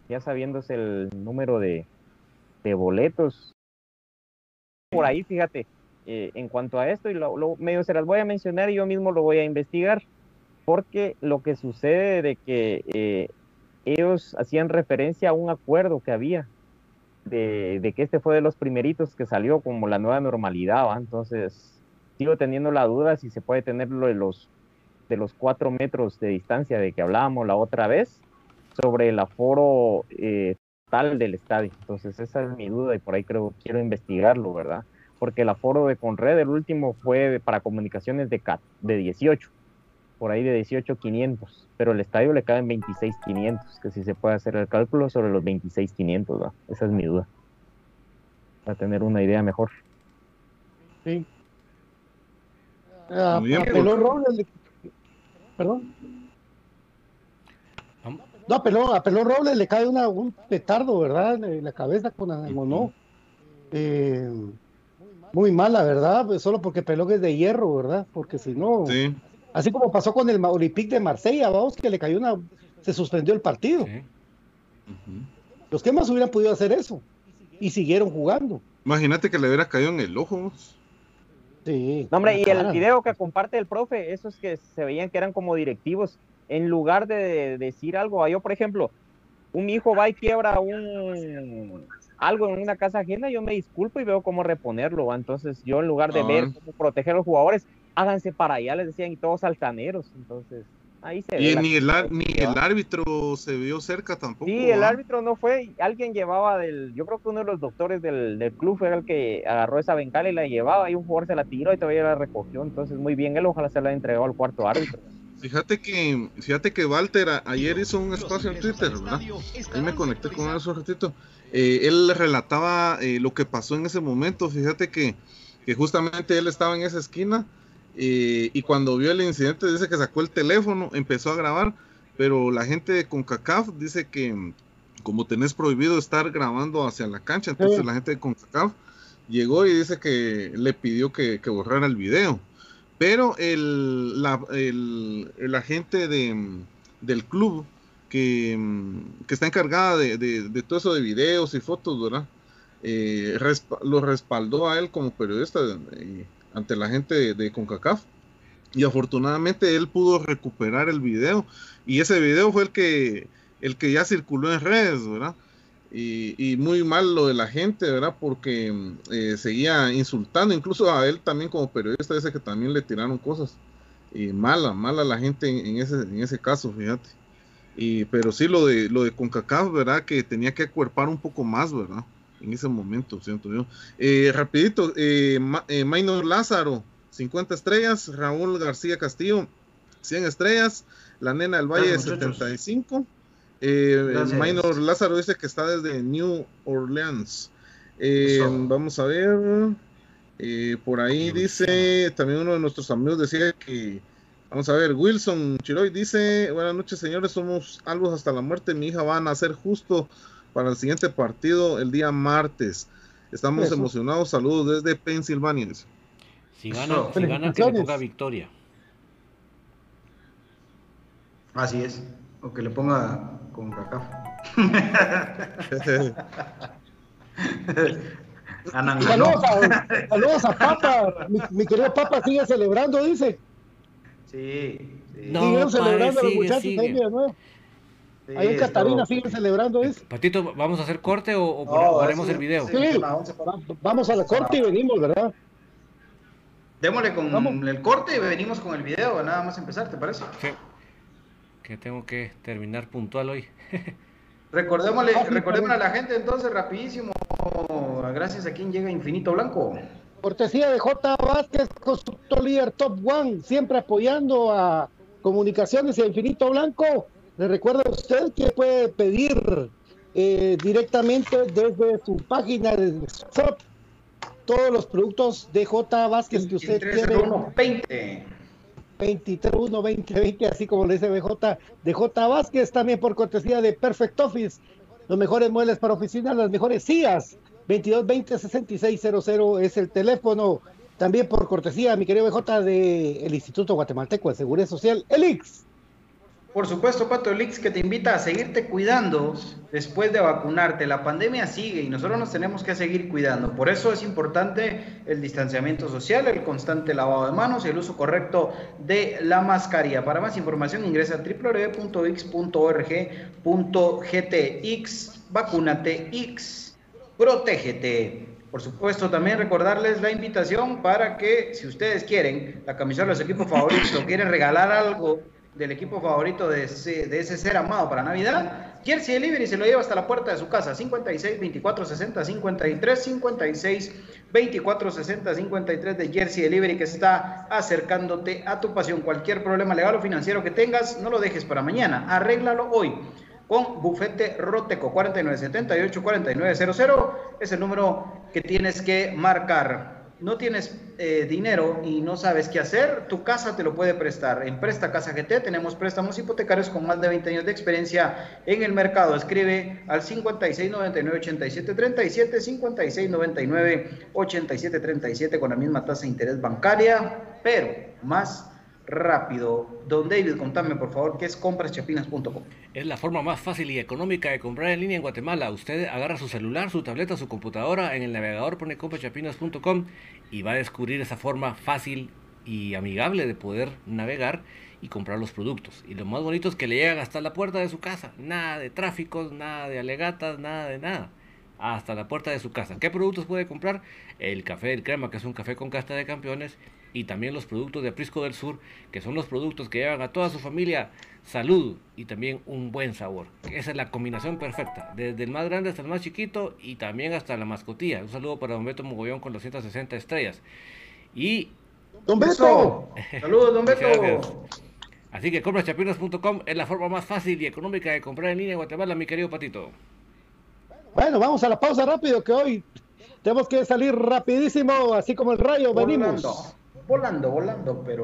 ya sabiéndose el número de, boletos. Por ahí, fíjate, eh, en cuanto a esto, y lo, medio se las voy a mencionar y yo mismo lo voy a investigar porque lo que sucede de que eh, ellos hacían referencia a un acuerdo que había de, que este fue de los primeritos que salió como la nueva normalidad, entonces sigo teniendo la duda si se puede tener lo de los de los cuatro metros de distancia de que hablábamos la otra vez sobre el aforo eh, tal del estadio. Entonces esa es mi duda y por ahí creo quiero investigarlo, ¿verdad? Porque el aforo de Conred, el último fue para comunicaciones de, de 18 por ahí de 18,500, pero el estadio le caen 26,500, que si se puede hacer el cálculo sobre los 26,500, ¿va? esa es mi duda, para tener una idea mejor. Sí. Ah, apeló Robles, perdón. No, apeló, a Pelón Robles le cae una, un petardo, ¿verdad? En la cabeza con no. Eh, muy mala, ¿verdad? Pues solo porque Pelón es de hierro, ¿verdad? Porque si no, sí. Así como pasó con el Olympique de Marsella, vamos, que le cayó una. Se suspendió el partido. Los que más hubieran podido hacer eso. Y siguieron jugando. Imagínate que le hubiera caído en el ojo. Sí. No, hombre, y el video que comparte el profe, esos que se veían que eran como directivos, en lugar de decir algo, yo, por ejemplo, un hijo va y quiebra un algo en una casa ajena, yo me disculpo y veo cómo reponerlo. Entonces, yo en lugar de ver cómo proteger a los jugadores, háganse para allá, les decían, y todos altaneros. Entonces, ahí se y ni, el, ni el árbitro se vio cerca tampoco. Sí, el árbitro no fue, alguien llevaba del, yo creo que uno de los doctores del, del club fue el que agarró esa bencala y la llevaba, y un jugador se la tiró y todavía la recogió. Entonces, muy bien, él ojalá se la entregado al cuarto árbitro. Fíjate que, fíjate que Walter ayer hizo un espacio en Twitter, ¿verdad? Ahí me conecté con él un ratito. Eh, él relataba eh, lo que pasó en ese momento. Fíjate que, que justamente él estaba en esa esquina y cuando vio el incidente dice que sacó el teléfono, empezó a grabar, pero la gente de CONCACAF dice que como tenés prohibido estar grabando hacia la cancha, entonces la gente de CONCACAF llegó y dice que le pidió que, borrara el video. Pero el, la, el, agente de, del club que, está encargada de, todo eso de videos y fotos, ¿verdad? Eh, lo respaldó a él como periodista ante la gente de, CONCACAF. Y afortunadamente él pudo recuperar el video. Y ese video fue el que, el que ya circuló en redes, ¿verdad? Y, muy mal lo de la gente, ¿verdad? Porque eh, seguía insultando, incluso a él también como periodista, dice que también le tiraron cosas. Y mala, mala la gente en, ese, en ese caso, fíjate. Y, pero sí lo de, lo de CONCACAF, ¿verdad? Que tenía que acuerpar un poco más, ¿verdad? En ese momento, siento yo. Eh, rapidito, eh, eh, Maynor Lázaro, 50 estrellas, Raúl García Castillo, 100 estrellas, la nena del Valle, 75. Eh, Maynor Lázaro dice que está desde New Orleans. vamos a ver. por ahí dice, también uno de nuestros amigos decía que, vamos a ver, Wilson Chiroy dice, buenas noches señores, somos algo hasta la muerte, mi hija va a nacer justo para el siguiente partido el día martes. Estamos emocionados. Saludos desde Pensilvania. Si gana, si gana que le ponga victoria. Así es. O que le ponga con cacá. saludos, a, saludos a Papa. Mi, querido Papa sigue celebrando, dice. Sí. sí. No, celebrando a los muchachos sigue. ¿no? Ahí en Catarina siguen celebrando eso. Patito, ¿vamos a hacer corte o, o haremos el video? Sí, vamos a la corte y venimos, ¿verdad? Démosle con el corte y venimos con el video, nada más empezar, ¿te parece? Sí. Que tengo que terminar puntual hoy. Recordémosle, recordémosle a la gente entonces rapidísimo, gracias a quien llega Infinito Blanco. Cortesía de J. Vázquez, constructor líder Top One, siempre apoyando a Comunicaciones y a Infinito Blanco. Le recuerda a usted que puede pedir eh, directamente desde su página de shop todos los productos de J. Vázquez que usted quiere. 20. 23, 1, 20, 20, así como le dice BJ, de J. Vázquez, también por cortesía de Perfect Office, los mejores muebles para oficinas, las mejores sillas, 22 20 6600 es el teléfono, también por cortesía, mi querido BJ, del Instituto Guatemalteco de Seguridad Social, ELIX Por supuesto, Pato Lix, que te invita a seguirte cuidando después de vacunarte. La pandemia sigue y nosotros nos tenemos que seguir cuidando. Por eso es importante el distanciamiento social, el constante lavado de manos y el uso correcto de la mascarilla. Para más información ingresa a www.x.org.gtx, vacúnate X, protégete. Por supuesto, también recordarles la invitación para que, si ustedes quieren, la camisola de su equipo favorito, quieren regalar algo del equipo favorito de ese, ser amado para Navidad, Jersey Delivery se lo lleva hasta la puerta de su casa, 56 24 60 53 56 24 60 53 de Jersey Delivery que está acercándote a tu pasión. Cualquier problema legal o financiero que tengas, no lo dejes para mañana, arréglalo hoy con Bufete Roteco. 4978 4900 es el número que tienes que marcar no tienes eh, dinero y no sabes qué hacer, tu casa te lo puede prestar. En Presta Casa GT tenemos préstamos hipotecarios con más de 20 años de experiencia en el mercado. Escribe al 5699-8737, 5699-8737 con la misma tasa de interés bancaria, pero más rápido. Don David, contame por favor qué es compraschapinas.com. Es la forma más fácil y económica de comprar en línea en Guatemala. Usted agarra su celular, su tableta, su computadora, en el navegador pone compraschapinas.com y va a descubrir esa forma fácil y amigable de poder navegar y comprar los productos. Y lo más bonito es que le llegan hasta la puerta de su casa. Nada de tráficos, nada de alegatas, nada de nada hasta la puerta de su casa. ¿Qué productos puede comprar? El café del crema, que es un café con casta de campeones, y también los productos de Aprisco del Sur, que son los productos que llevan a toda su familia salud y también un buen sabor. Esa es la combinación perfecta, desde el más grande hasta el más chiquito y también hasta la mascotilla. Un saludo para Don Beto Mogollón con 260 estrellas. Y... Don Beto. Saludos, Don Beto. Así que compraschapinas.com es la forma más fácil y económica de comprar en línea en Guatemala, mi querido Patito. Bueno, vamos a la pausa rápido que hoy tenemos que salir rapidísimo, así como el rayo, venimos volando, volando, pero...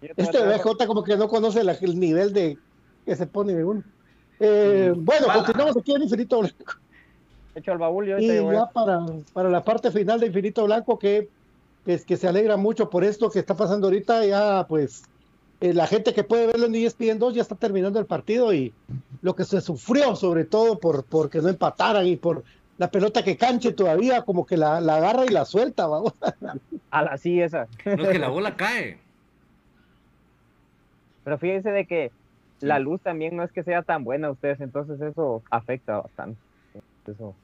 Este BJ como que no conoce el nivel de que se pone de uno. Eh, mm, bueno, continuamos aquí en Infinito Blanco. Hecho el baúl y ya para, para la parte final de Infinito Blanco que, es que se alegra mucho por esto que está pasando ahorita, ya pues eh, la gente que puede verlo en ESPN 2 ya está terminando el partido y lo que se sufrió sobre todo por porque no empataran y por la pelota que canche todavía como que la, la agarra y la suelta, vamos. A la sí esa. No es que la bola cae. Pero fíjense de que la luz también no es que sea tan buena a ustedes, entonces eso afecta bastante. Eso.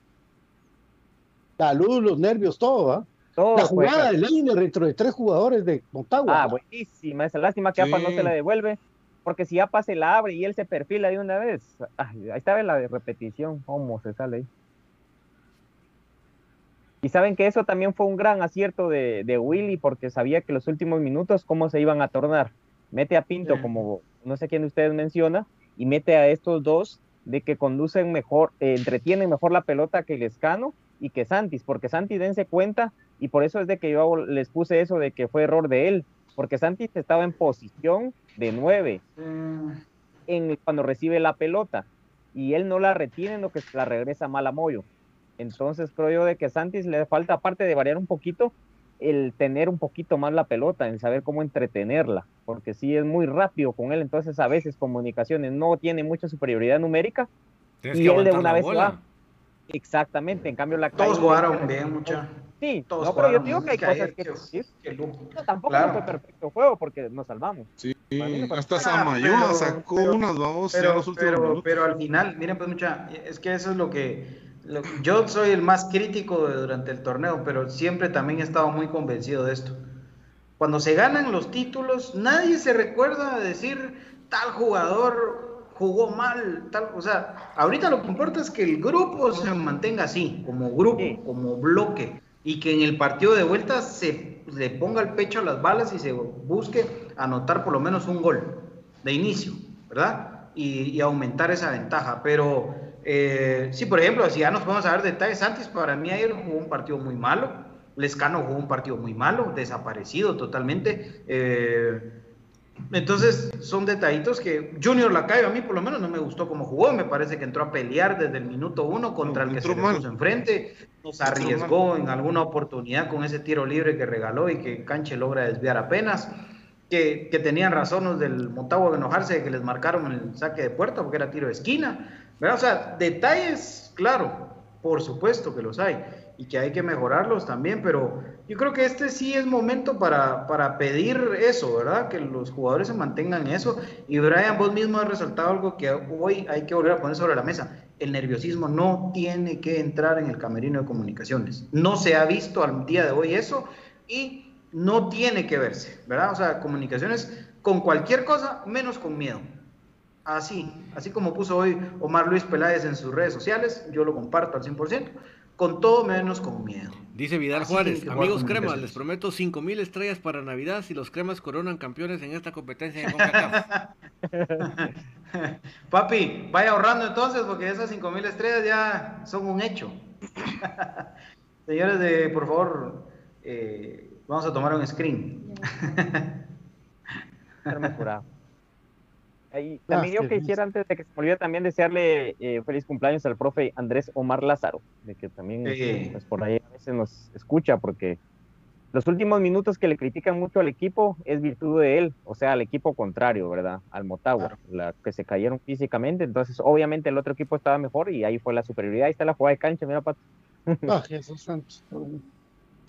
La luz, los nervios, todo, ¿ah? la jugada de línea dentro de tres jugadores de Montagua. Ah, buenísima. Esa lástima que APA no se la devuelve. Porque si APA se la abre y él se perfila de una vez, ahí estaba la de repetición. ¿Cómo se sale ahí? Y saben que eso también fue un gran acierto de, de Willy porque sabía que los últimos minutos cómo se iban a tornar mete a Pinto como no sé quién de ustedes menciona y mete a estos dos de que conducen mejor, eh, entretienen mejor la pelota que Lescano y que Santis, porque Santis dense cuenta y por eso es de que yo les puse eso de que fue error de él, porque Santis estaba en posición de nueve mm. en, cuando recibe la pelota y él no la retiene, lo que la regresa mal a Moyo. Entonces creo yo de que Santis le falta, aparte de variar un poquito, el tener un poquito más la pelota, en saber cómo entretenerla, porque si es muy rápido con él, entonces a veces comunicaciones no tiene mucha superioridad numérica y él de una vez va. Exactamente, en cambio la Todos jugaron bien, mucha. Sí, Todos no, pero yo digo que hay cosas que decir. tampoco fue perfecto juego porque nos salvamos. Sí, hasta Samayoa sacó unas dos pero, pero, pero, al final, miren pues mucha, es que eso es lo que yo soy el más crítico durante el torneo, pero siempre también he estado muy convencido de esto. Cuando se ganan los títulos, nadie se recuerda de decir tal jugador jugó mal, tal, o sea, ahorita lo que importa es que el grupo se mantenga así, como grupo, como bloque, y que en el partido de vuelta se le ponga el pecho a las balas y se busque anotar por lo menos un gol de inicio, ¿verdad? Y, y aumentar esa ventaja, pero eh, sí, por ejemplo, si ya nos vamos a ver detalles, antes para mí ayer jugó un partido muy malo, Lescano jugó un partido muy malo, desaparecido totalmente. Eh, entonces, son detallitos que Junior Lacayo a mí por lo menos no me gustó como jugó, me parece que entró a pelear desde el minuto uno contra el que se le puso enfrente, nos arriesgó en alguna oportunidad con ese tiro libre que regaló y que Canche logra desviar apenas. Que, que tenían razón los del Montagua de enojarse de que les marcaron el saque de puerta porque era tiro de esquina o sea, detalles, claro, por supuesto que los hay y que hay que mejorarlos también, pero yo creo que este sí es momento para, para pedir eso, ¿verdad? Que los jugadores se mantengan eso. Y Brian, vos mismo has resaltado algo que hoy hay que volver a poner sobre la mesa. El nerviosismo no tiene que entrar en el camerino de comunicaciones. No se ha visto al día de hoy eso y no tiene que verse, ¿verdad? O sea, comunicaciones con cualquier cosa menos con miedo. Así, así como puso hoy Omar Luis Peláez en sus redes sociales, yo lo comparto al 100%, con todo menos con miedo. Dice Vidal Juárez, amigos cremas, les prometo 5000 estrellas para Navidad si los cremas coronan campeones en esta competencia de CONCACAF. Papi, vaya ahorrando entonces, porque esas 5000 estrellas ya son un hecho. Señores, de, por favor, eh, vamos a tomar un screen. Ahí, también yo quisiera, antes de que se me olvide, también desearle eh, feliz cumpleaños al profe Andrés Omar Lázaro, de que también pues, por ahí a veces nos escucha, porque los últimos minutos que le critican mucho al equipo es virtud de él, o sea, al equipo contrario, ¿verdad? Al Motagua, la, que se cayeron físicamente, entonces obviamente el otro equipo estaba mejor y ahí fue la superioridad, ahí está la jugada de cancha, mira, Pato. Ah, Jesús Santos.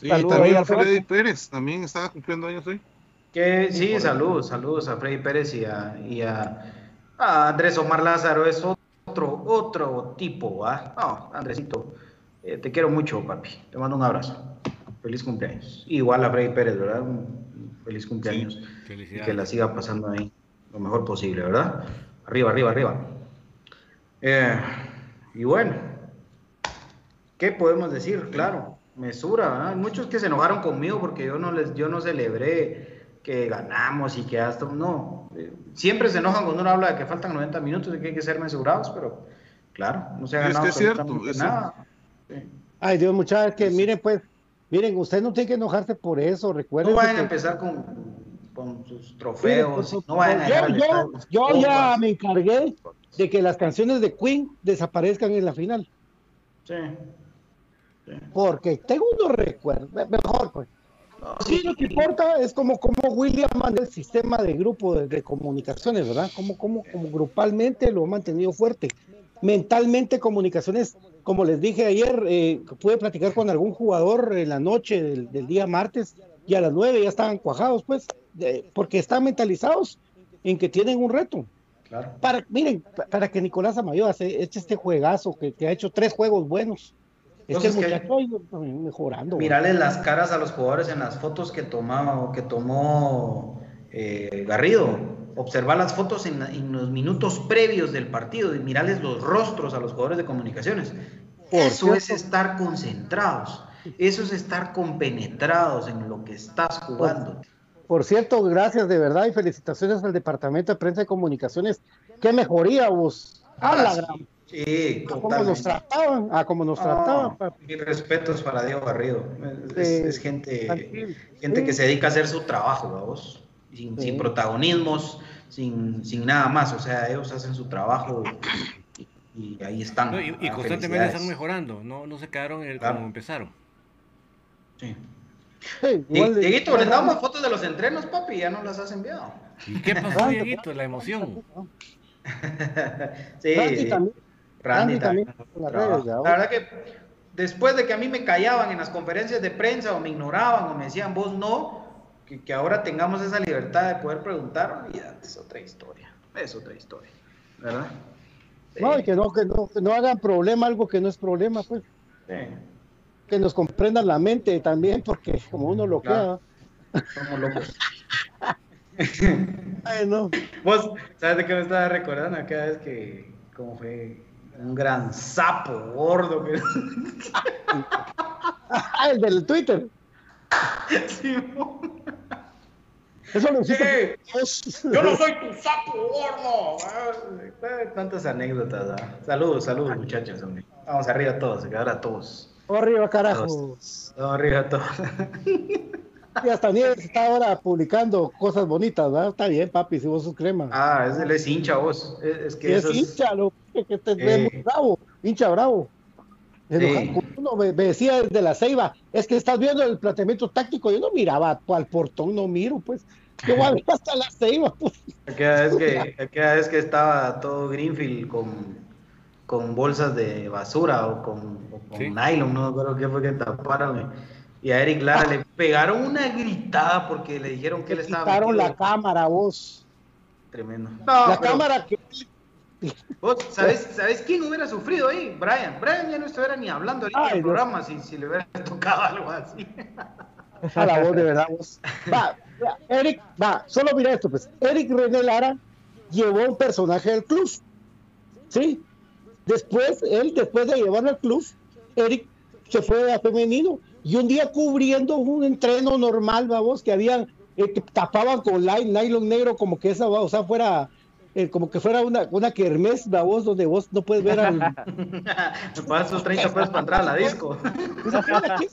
Sí, también Freddy Pérez, también estaba cumpliendo años hoy. Que, sí, saludos, saludos a Freddy Pérez y a, y a, a Andrés Omar Lázaro, es otro, otro tipo, ¿ah? No, Andresito, eh, te quiero mucho, papi, te mando un abrazo. Feliz cumpleaños. Igual a Freddy Pérez, ¿verdad? Un feliz cumpleaños. y que la siga pasando ahí lo mejor posible, ¿verdad? Arriba, arriba, arriba. Eh, y bueno, ¿qué podemos decir? Claro, mesura. Hay muchos que se enojaron conmigo porque yo no les, yo no celebré que ganamos y que hasta no. Eh, siempre se enojan cuando uno habla de que faltan 90 minutos y que hay que ser mesurados, pero claro, no se ha ganado es que es cierto, nada. Ay, Dios, muchachos, que miren, pues, Miren, usted no tiene que enojarse por eso, recuerden. No vayan a empezar con, con sus trofeos, pues, no vayan a yo, yo, yo ya me encargué de que las canciones de Queen desaparezcan en la final. Sí. sí. Porque tengo unos recuerdos, mejor pues. Sí, lo que importa es como, como William manda el sistema de grupo de, de comunicaciones, ¿verdad? Como, como, como grupalmente lo ha mantenido fuerte. Mentalmente, comunicaciones como les dije ayer, eh, pude platicar con algún jugador en la noche del, día martes y a las nueve ya estaban cuajados, pues, porque están mentalizados en que tienen un reto. Claro. Para, miren, para que Nicolás Amayo hace este juegazo que, ha hecho tres juegos buenos. Este muchacho mejorando. Mirale las caras a los jugadores en las fotos que tomaba, que tomó eh, Garrido observar las fotos en, los minutos previos del partido y mirarles los rostros a los jugadores de comunicaciones. eso es estar concentrados, eso es estar compenetrados en lo que estás jugando. Por, cierto, gracias de verdad y felicitaciones al Departamento de Prensa y Comunicaciones. Qué mejoría vos. A la gran. Sí, a como nos trataban, a como nos trataban. Mis respetos para Diego Garrido. Es, gente, gente que se dedica a hacer su trabajo, vos sin, protagonismos, sin, sin, nada más. O sea, ellos hacen su trajo y, ahí están. y, constantemente están mejorando, no, no se quedaron en el, como empezaron. Sí. Dieguito, les damos fotos de los entrenos, papi, ya no las has enviado. ¿Y qué pasó, Dieguito? La emoción. sí, también. Randy, también. La, la verdad que después de que a mí me callaban en las conferencias de prensa o me ignoraban o me decían vos no, que, ahora tengamos esa libertad de poder preguntar, es otra historia, es otra historia, ¿verdad? No, y que no, que no, no hagan problema algo que no es problema, pues. Que nos comprendan la mente también, porque como uno lo queda. Somos locos. Ay, no. Vos, ¿sabes de qué me estaba recordando? Cada vez que, como fue un gran sapo gordo. Que... ah, el del Twitter. Sí, Eso lo Yo no soy tu sapo gordo. Tantas anécdotas. Saludos, saludos, muchachos. Vamos arriba todos, ahora todos. Arriba, carajos. Arriba todos. Y hasta Nieves está ahora publicando cosas bonitas, ¿verdad? Está bien, papi, si vos sos crema. Ah, es, él es hincha vos. Es, que es hincha, lo que te eh... bravo, hincha bravo. Uno me, decía desde la ceiba, es que estás viendo el planteamiento táctico. Yo no miraba al portón, no miro, pues. Yo voy hasta la ceiba, pues. Aquella vez que, vez que estaba todo Greenfield con, con bolsas de basura o con, nylon, no creo que fue que taparon. Y a Eric Lara le pegaron una gritada porque le dijeron que le estaba. Quitaron la cámara, vos. Tremendo. la cámara que ¿Vos sabés, ¿sabés quién hubiera sufrido ahí? Brian. Brian ya no estuviera ni hablando en el programa si, si, le hubiera tocado algo así. A la voz de verdad, vos. Va, Eric, va, solo mira esto, pues. Eric René Lara llevó un personaje del club. ¿Sí? Después, él, después de llevarlo al club, Eric se fue a femenino. Y un día cubriendo un entreno normal, vamos, que habían, eh, que tapaban con nylon negro como que esa, o sea, fuera eh, como que fuera una, una kermés, vos, donde vos no puedes ver al... Me pagas sus 30 pesos para entrar a la disco. Pues aquel, aquel-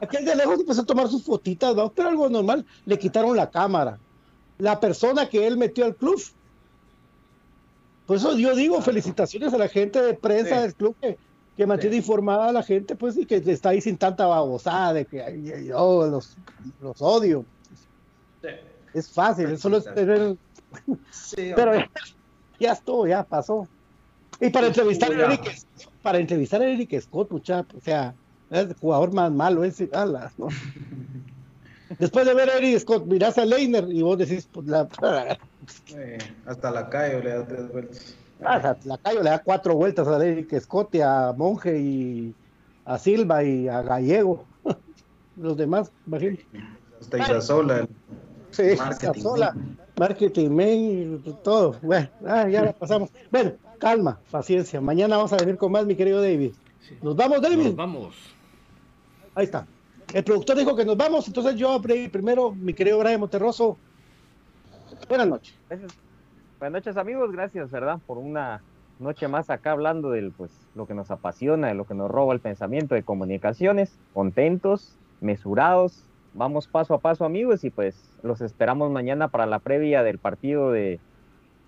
aquel de lejos empezó a tomar sus fotitas, ¿no? pero algo normal, le quitaron la cámara. La persona que él metió al club. Por eso yo digo felicitaciones a la gente de prensa Sí. del club que, que mantiene informada a la gente, pues, y que está ahí sin tanta babosada de que yo los, los odio. Sí. Es fácil, es solo es tener Sí, pero ya, ya estuvo, ya pasó. Y para entrevistar a. Eric, para entrevistar a Eric Scott, mucha, o sea, es el jugador más malo ese, ala, ¿no? Después de ver a Eric Scott, mirás a Leiner y vos decís, pues la, hasta la calle le da tres vueltas. Ah, la Cayo le da cuatro vueltas a Eric Scott y a Monje y a Silva y a Gallego. Los demás, imagínate. Hasta Isasola. Sí, Marketing, sola, marketing, man, y todo. Bueno, ah, ya la pasamos. Bueno, calma, paciencia. Mañana vamos a venir con más, mi querido David. Nos vamos, David. Nos vamos. Ahí está. El productor dijo que nos vamos, entonces yo abrí primero, mi querido Brian Monterroso. Buenas noches. Gracias. Buenas noches amigos, gracias, ¿verdad? Por una noche más acá hablando de pues, lo que nos apasiona, de lo que nos roba el pensamiento de comunicaciones, contentos, mesurados, vamos paso a paso amigos y pues los esperamos mañana para la previa del partido de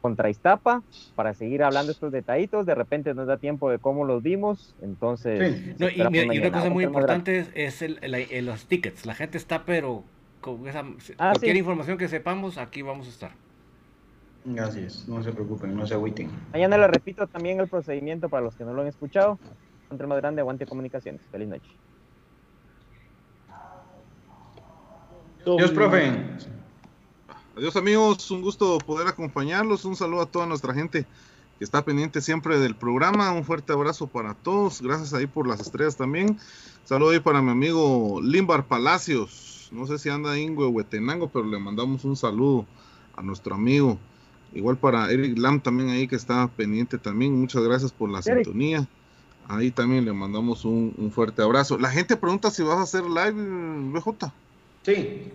contra Iztapa, para seguir hablando estos detallitos, de repente nos da tiempo de cómo los vimos, entonces... Sí. No, y, y una cosa muy importante es, es el, el- el- los tickets. La gente está, pero con esa, Ah, cualquier sí. información que sepamos, aquí vamos a estar. Así es, no se preocupen, no se agüiten. Mañana les repito también el procedimiento para los que no lo han escuchado. Contra el más grande, aguante comunicaciones. Feliz noche. Dios, profe. Adiós amigos, un gusto poder acompañarlos. Un saludo a toda nuestra gente que está pendiente siempre del programa. Un fuerte abrazo para todos. Gracias ahí por las estrellas también. Saludo ahí para mi amigo Limbar Palacios. No sé si anda ahí en Huehuetenango, pero le mandamos un saludo a nuestro amigo. Igual para Eric Lam también ahí que está pendiente también. Muchas gracias por la Eric. sintonía. Ahí también le mandamos un, un fuerte abrazo. La gente pregunta si vas a hacer live, BJ. Sí,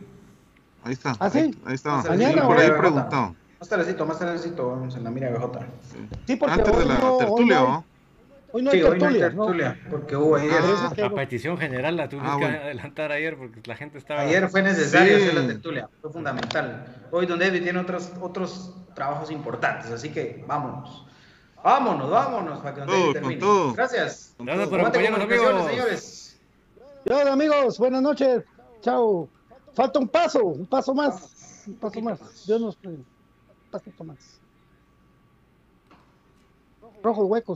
Ahí está. ¿Ah, sí? ahí, ahí está. Mañana por ahí BJ. preguntado. más tardecito, más tardecito, vamos en la mira BJ. Sí, porque Antes de hoy la no- hoy tertulia, no. Hoy no hay Sí, hoy no hay tertulia, ¿no? tertulia, porque hubo ayer. Eso Ah, petición general la tuvimos Ah, que adelantar ayer porque la gente estaba... Ayer fue necesario Sí. hacer la tertulia, fue fundamental. Hoy Don David tiene otros, otros trabajos importantes, así que vámonos. Vámonos, vámonos para que Todo, con termine. todo. Gracias. Gracias por acompañarnos, amigos. señores. Amigos, buenas noches. Chao. Falta un paso, un paso más. Un paso más. Dios nos. Un pasito más. Rojos huecos.